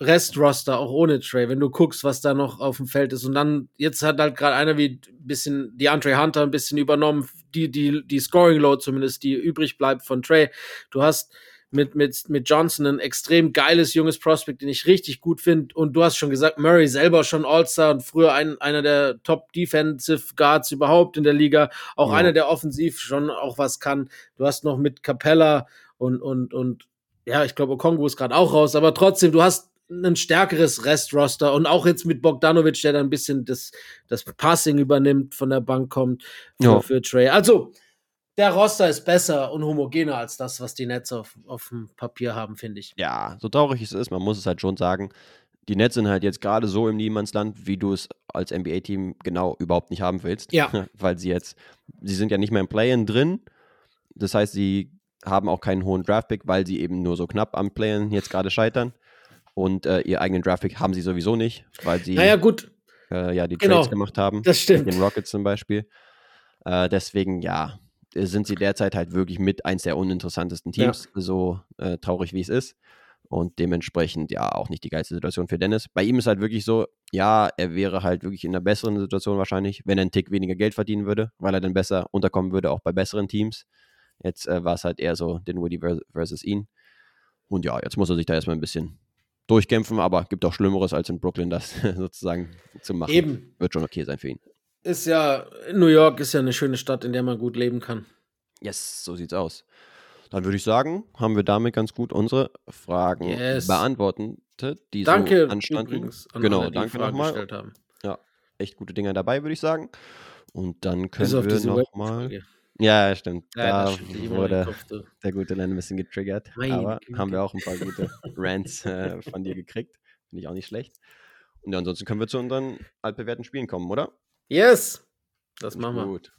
Restroster, auch ohne Trey, wenn du guckst, was da noch auf dem Feld ist. Und dann, jetzt hat halt gerade einer wie ein bisschen die Andre Hunter ein bisschen übernommen, die, die, die Scoring Load zumindest, die übrig bleibt von Trey. Du hast mit, mit, mit Johnson ein extrem geiles junges Prospect, den ich richtig gut finde. Und du hast schon gesagt, Murray selber schon All-Star und früher ein, einer der Top Defensive Guards überhaupt in der Liga. Auch Ja. einer, der offensiv schon auch was kann. Du hast noch mit Capella und, und, und ja, ich glaube, Okongo ist gerade auch raus, aber trotzdem, du hast ein stärkeres Restroster und auch jetzt mit Bogdanovic, der dann ein bisschen das, das Passing übernimmt, von der Bank kommt für, Ja. für Trey. Also, der Roster ist besser und homogener als das, was die Nets auf, auf dem Papier haben, finde ich. ja, so traurig es ist, man muss es halt schon sagen. Die Nets sind halt jetzt gerade so im Niemandsland, wie du es als NBA-Team genau überhaupt nicht haben willst. Ja. Weil sie jetzt, sie sind ja nicht mehr im Play-In drin. Das heißt, sie haben auch keinen hohen Draftpick, weil sie eben nur so knapp am Play-In jetzt gerade scheitern. Und äh, ihr eigenen Draftpick haben sie sowieso nicht, weil sie Naja, gut, äh, ja die genau, Trades gemacht haben. das stimmt. Mit den Rockets zum Beispiel. Äh, deswegen, ja, äh, sind sie derzeit halt wirklich mit eins der uninteressantesten Ja. Teams, so äh, traurig wie es ist. Und dementsprechend, ja, auch nicht die geilste Situation für Dennis. Bei ihm ist halt wirklich so, ja, er wäre halt wirklich in einer besseren Situation wahrscheinlich, wenn er einen Tick weniger Geld verdienen würde, weil er dann besser unterkommen würde, auch bei besseren Teams. Jetzt äh, war es halt eher so den Woody vers- versus ihn. Und ja, jetzt muss er sich da erstmal ein bisschen durchkämpfen, aber gibt auch Schlimmeres als in Brooklyn das sozusagen zu machen. Eben. Wird schon okay sein für ihn. Ist ja, New York ist ja eine schöne Stadt, in der man gut leben kann. Yes, so sieht's aus. Dann würde ich sagen, haben wir damit ganz gut unsere Fragen Yes. beantwortet, die Danke so anstanden. übrigens an genau, alle, die danke Fragen nochmal. gestellt haben. Echt gute Dinger dabei, würde ich sagen. Und dann können auf wir nochmal. Ja, stimmt. Ja, da immer wurde Kopf, der gute Len ein bisschen getriggert. Meine aber Güte. haben wir auch ein paar gute Rants äh, von dir gekriegt. Finde ich auch nicht schlecht. Und ja, ansonsten können wir zu unseren altbewährten Spielen kommen, oder? Yes! Das machen wir. Gut.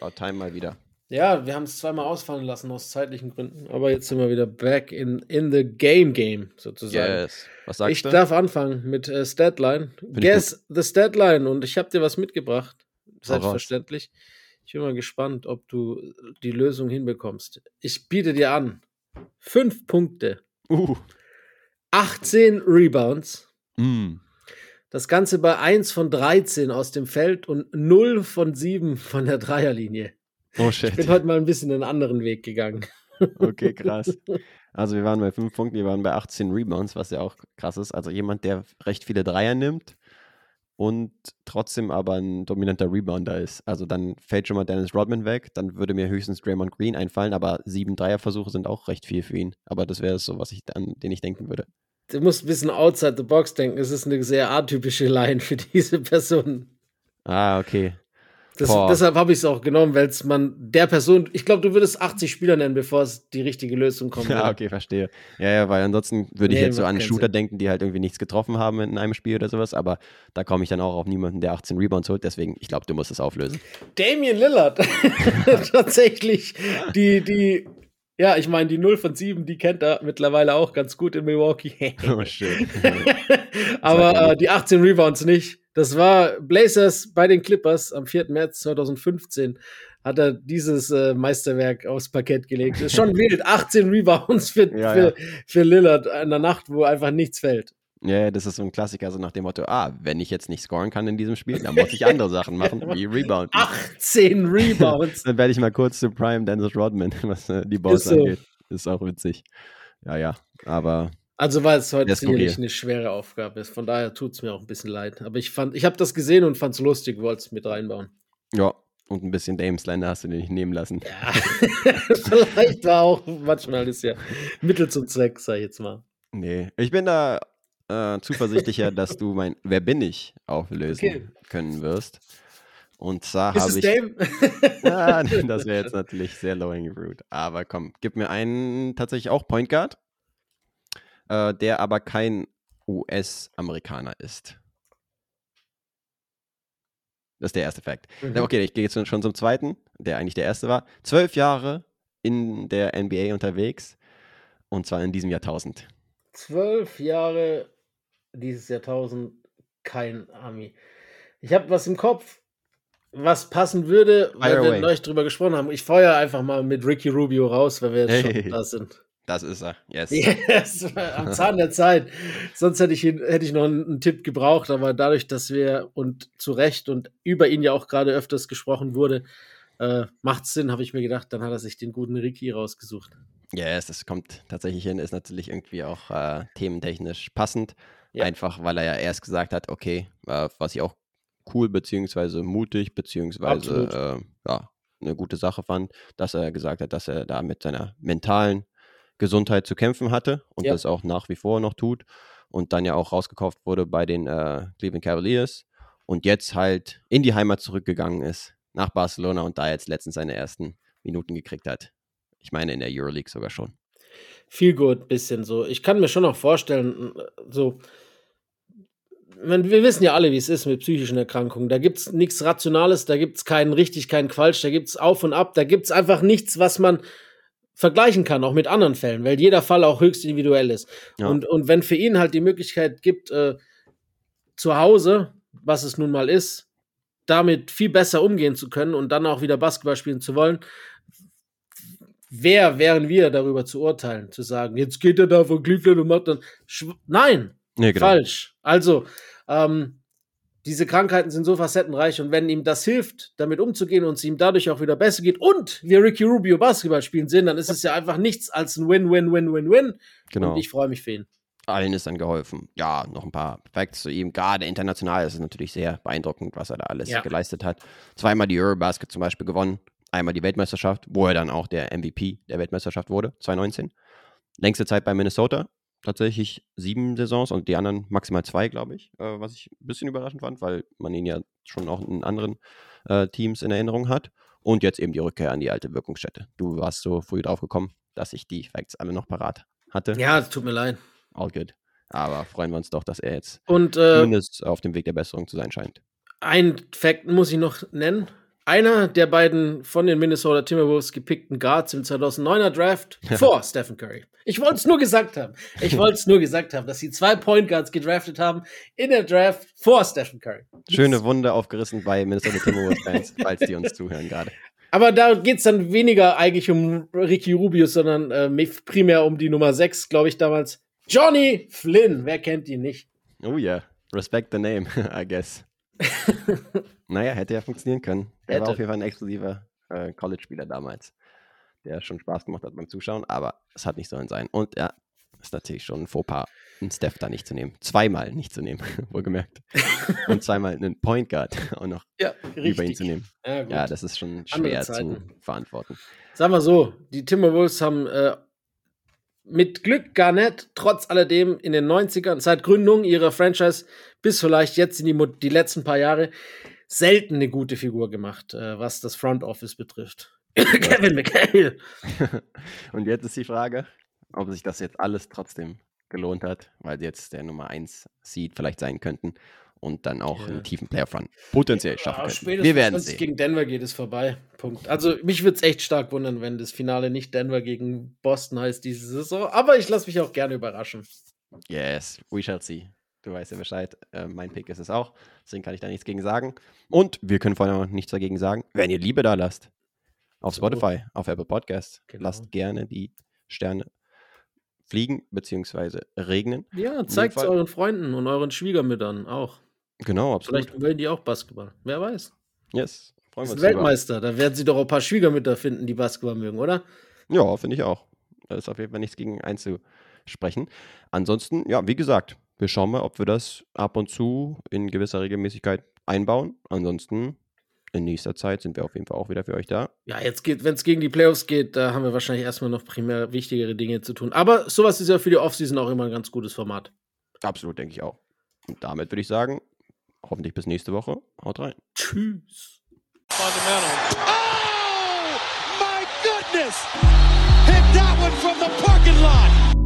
About time mal wieder. Ja, wir haben es zweimal ausfallen lassen aus zeitlichen Gründen, aber jetzt sind wir wieder back in, in the game game sozusagen. Yes. Was sagst Ich du? darf anfangen mit äh, Statline. ich Guess the Statline und ich habe dir was mitgebracht. Selbstverständlich. Ich bin mal gespannt, ob du die Lösung hinbekommst. Ich biete dir an. Fünf Punkte, Uh. 18 Rebounds, Mm. das Ganze bei 1 von 13 aus dem Feld und 0 von 7 von der Dreierlinie. Oh Ich bin shit. heute mal ein bisschen einen anderen Weg gegangen. Okay, krass. Also wir waren bei 5 Punkten, wir waren bei 18 Rebounds, was ja auch krass ist. Also jemand, der recht viele Dreier nimmt und trotzdem aber ein dominanter Rebounder ist. Also dann fällt schon mal Dennis Rodman weg, dann würde mir höchstens Draymond Green einfallen, aber sieben Dreierversuche sind auch recht viel für ihn. Aber das wäre so, was ich an den ich denken würde. Du musst ein bisschen outside the box denken. Es ist eine sehr atypische Line für diese Person. Ah, okay. Das, deshalb habe ich es auch genommen, weil es man der Person, ich glaube, du würdest 80 Spieler nennen, bevor es die richtige Lösung kommt. Ja, okay, verstehe. Ja, ja, weil ansonsten würde ich Nee, jetzt so an Shooter Sinn. denken, die halt irgendwie nichts getroffen haben in einem Spiel oder sowas, aber da komme ich dann auch auf niemanden, der 18 Rebounds holt, deswegen, ich glaube, du musst es auflösen. Damian Lillard. Tatsächlich, die, die, ja, ich meine, die 0 von 7, die kennt er mittlerweile auch ganz gut in Milwaukee. Oh shit. Aber äh, die 18 Rebounds nicht. Das war Blazers bei den Clippers am 4. März 2015. Hat er dieses äh, Meisterwerk aufs Parkett gelegt. Ist schon wild. 18 Rebounds für, Ja, für, ja. für Lillard in der Nacht, wo einfach nichts fällt. Ja, das ist so ein Klassiker, so nach dem Motto, ah, wenn ich jetzt nicht scoren kann in diesem Spiel, dann muss ich andere Sachen machen, wie Rebound. 18 Rebounds. dann werde ich mal kurz zu Prime Dennis Rodman, was äh, die Boss so. angeht. Ist auch witzig. Ja, ja, aber Also weil es heute sicherlich eine schwere Aufgabe ist. Von daher tut es mir auch ein bisschen leid. Aber ich fand, ich habe das gesehen und fand es lustig, wollte es mit reinbauen. ja, und ein bisschen Dame Slender hast du dir nicht nehmen lassen. Ja, vielleicht war auch manchmal ist ja Mittel zum Zweck, sag ich jetzt mal. Nee, ich bin da äh, zuversichtlicher, dass du mein Wer bin ich auflösen Okay. können wirst. Und zwar habe ich. Dame? Ja, das wäre jetzt natürlich sehr low hanging fruit. Aber komm, gib mir einen tatsächlich auch Point Guard, äh, der aber kein US-Amerikaner ist. Das ist der erste Fakt. Mhm. Okay, ich gehe jetzt schon zum zweiten, der eigentlich der erste war. Zwölf Jahre in der NBA unterwegs und zwar in diesem Jahrtausend. Zwölf Jahre dieses Jahrtausend kein Ami. Ich habe was im Kopf, was passen würde, weil Fire wir neulich drüber gesprochen haben. Ich feuer einfach mal mit Ricky Rubio raus, weil wir jetzt Hey. schon da sind. Das ist er. Yes. Yes, am Zahn der Zeit. Sonst hätte ich, hätte ich noch einen, einen Tipp gebraucht, aber dadurch, dass wir und zu Recht und über ihn ja auch gerade öfters gesprochen wurde, äh, macht Sinn, habe ich mir gedacht, dann hat er sich den guten Ricky rausgesucht. Yes, das kommt tatsächlich hin, ist natürlich irgendwie auch äh, thementechnisch passend. Ja. Einfach, weil er ja erst gesagt hat, okay, äh, was ich auch cool beziehungsweise mutig beziehungsweise äh, ja, eine gute Sache fand, dass er gesagt hat, dass er da mit seiner mentalen Gesundheit zu kämpfen hatte und Ja. das auch nach wie vor noch tut und dann ja auch rausgekauft wurde bei den äh, Cleveland Cavaliers und jetzt halt in die Heimat zurückgegangen ist, nach Barcelona und da jetzt letztens seine ersten Minuten gekriegt hat. Ich meine in der Euroleague sogar schon. Viel gut, bisschen so. Ich kann mir schon noch vorstellen, so. Man, wir wissen ja alle, wie es ist mit psychischen Erkrankungen. Da gibt es nichts Rationales, da gibt es keinen richtig, keinen Quatsch, da gibt es Auf und Ab, da gibt es einfach nichts, was man vergleichen kann, auch mit anderen Fällen, weil jeder Fall auch höchst individuell ist. Ja. Und, und wenn für ihn halt die Möglichkeit gibt, äh, zu Hause, was es nun mal ist, damit viel besser umgehen zu können und dann auch wieder Basketball spielen zu wollen, wer wären wir darüber zu urteilen, zu sagen, jetzt geht er da von Cleveland und macht dann. Nein, Nee, genau. falsch. Also, ähm, diese Krankheiten sind so facettenreich und wenn ihm das hilft, damit umzugehen und es ihm dadurch auch wieder besser geht und wir Ricky Rubio Basketball spielen sehen, dann ist es ja einfach nichts als ein Win-Win-Win-Win-Win. genau. Und ich freue mich für ihn. Allen ist dann geholfen. Ja, noch ein paar Facts zu ihm. Gerade international ist es natürlich sehr beeindruckend, was er da alles Ja. geleistet hat. Zweimal die Eurobasket zum Beispiel gewonnen. Einmal die Weltmeisterschaft, wo er dann auch der MVP der Weltmeisterschaft wurde, 2019. Längste Zeit bei Minnesota. Tatsächlich sieben Saisons und die anderen maximal zwei, glaube ich. Äh, was ich ein bisschen überraschend fand, weil man ihn ja schon auch in anderen äh, Teams in Erinnerung hat. Und jetzt eben die Rückkehr an die alte Wirkungsstätte. Du warst so früh drauf gekommen, dass ich die Facts alle noch parat hatte. Ja, es tut mir leid. All good. Aber freuen wir uns doch, dass er jetzt Und äh, zumindest auf dem Weg der Besserung zu sein scheint. ein Fact muss ich noch nennen. Einer der beiden von den Minnesota Timberwolves gepickten Guards im 2009er Draft vor Stephen Curry. Ich wollte es nur gesagt haben. Ich wollte es nur gesagt haben, dass sie zwei Point Guards gedraftet haben in der Draft vor Stephen Curry. Schöne Wunde aufgerissen bei Minnesota Timberwolves-Fans, falls die uns zuhören gerade. Aber da geht es dann weniger eigentlich um Ricky Rubio, sondern äh, primär um die Nummer 6, glaube ich, damals. Johnny Flynn. Wer kennt ihn nicht? Oh ja, respect the name, I guess. naja, hätte ja funktionieren können. Er war auf jeden Fall ein exklusiver äh, College-Spieler damals, der schon Spaß gemacht hat beim Zuschauen, aber es hat nicht sollen sein. Und ja, ist natürlich schon ein Fauxpas, einen Steph da nicht zu nehmen. Zweimal nicht zu nehmen, wohlgemerkt. Und zweimal einen Point Guard auch noch Ja, über ihn zu nehmen. Ja. Ja, das ist schon schwer zu verantworten. Sagen wir so, die Timberwolves haben äh, mit Glück Garnett trotz alledem in den 90ern, seit Gründung ihrer Franchise bis vielleicht jetzt in die, die letzten paar Jahre, selten eine gute Figur gemacht, äh, was das Front Office betrifft. Kevin McHale. Und jetzt ist die Frage, ob sich das jetzt alles trotzdem gelohnt hat, weil sie jetzt der Nummer 1 Seed vielleicht sein könnten und dann auch Ja. einen tiefen Playoff-Run potenziell schaffen Ja, Wir werden es sehen. gegen Denver geht, ist vorbei. Punkt. Also mich würde es echt stark wundern, wenn das Finale nicht Denver gegen Boston heißt diese Saison. Aber ich lasse mich auch gerne überraschen. Yes, we shall see. Du weißt ja Bescheid. Äh, mein Pick ist es auch. Deswegen kann ich da nichts gegen sagen. Und wir können vor allem auch nichts dagegen sagen, wenn ihr Liebe da lasst. Auf. Spotify, auf Apple Podcast. Genau. Lasst gerne die Sterne fliegen bzw. regnen. Ja, zeigt es euren Freunden und euren Schwiegermüttern auch. Genau, absolut. Vielleicht wollen die auch Basketball. Wer weiß. Yes. Freuen wir uns Weltmeister. Da werden sie doch ein paar Schwiegermütter finden, die Basketball mögen, oder? Ja, finde ich auch. Da ist auf jeden Fall nichts gegen einzusprechen. Ansonsten, ja, wie gesagt, wir schauen mal, ob wir das ab und zu in gewisser Regelmäßigkeit einbauen. Ansonsten in nächster Zeit sind wir auf jeden Fall auch wieder für euch da. Ja, jetzt geht, wenn es gegen die Playoffs geht, da haben wir wahrscheinlich erstmal noch primär wichtigere Dinge zu tun. Aber sowas ist ja für die Offseason auch immer ein ganz gutes Format. Absolut, denke ich auch. Und damit würde ich sagen, hoffentlich bis nächste Woche. Haut rein. Tschüss. Oh, my goodness! Hit that one from the parking lot.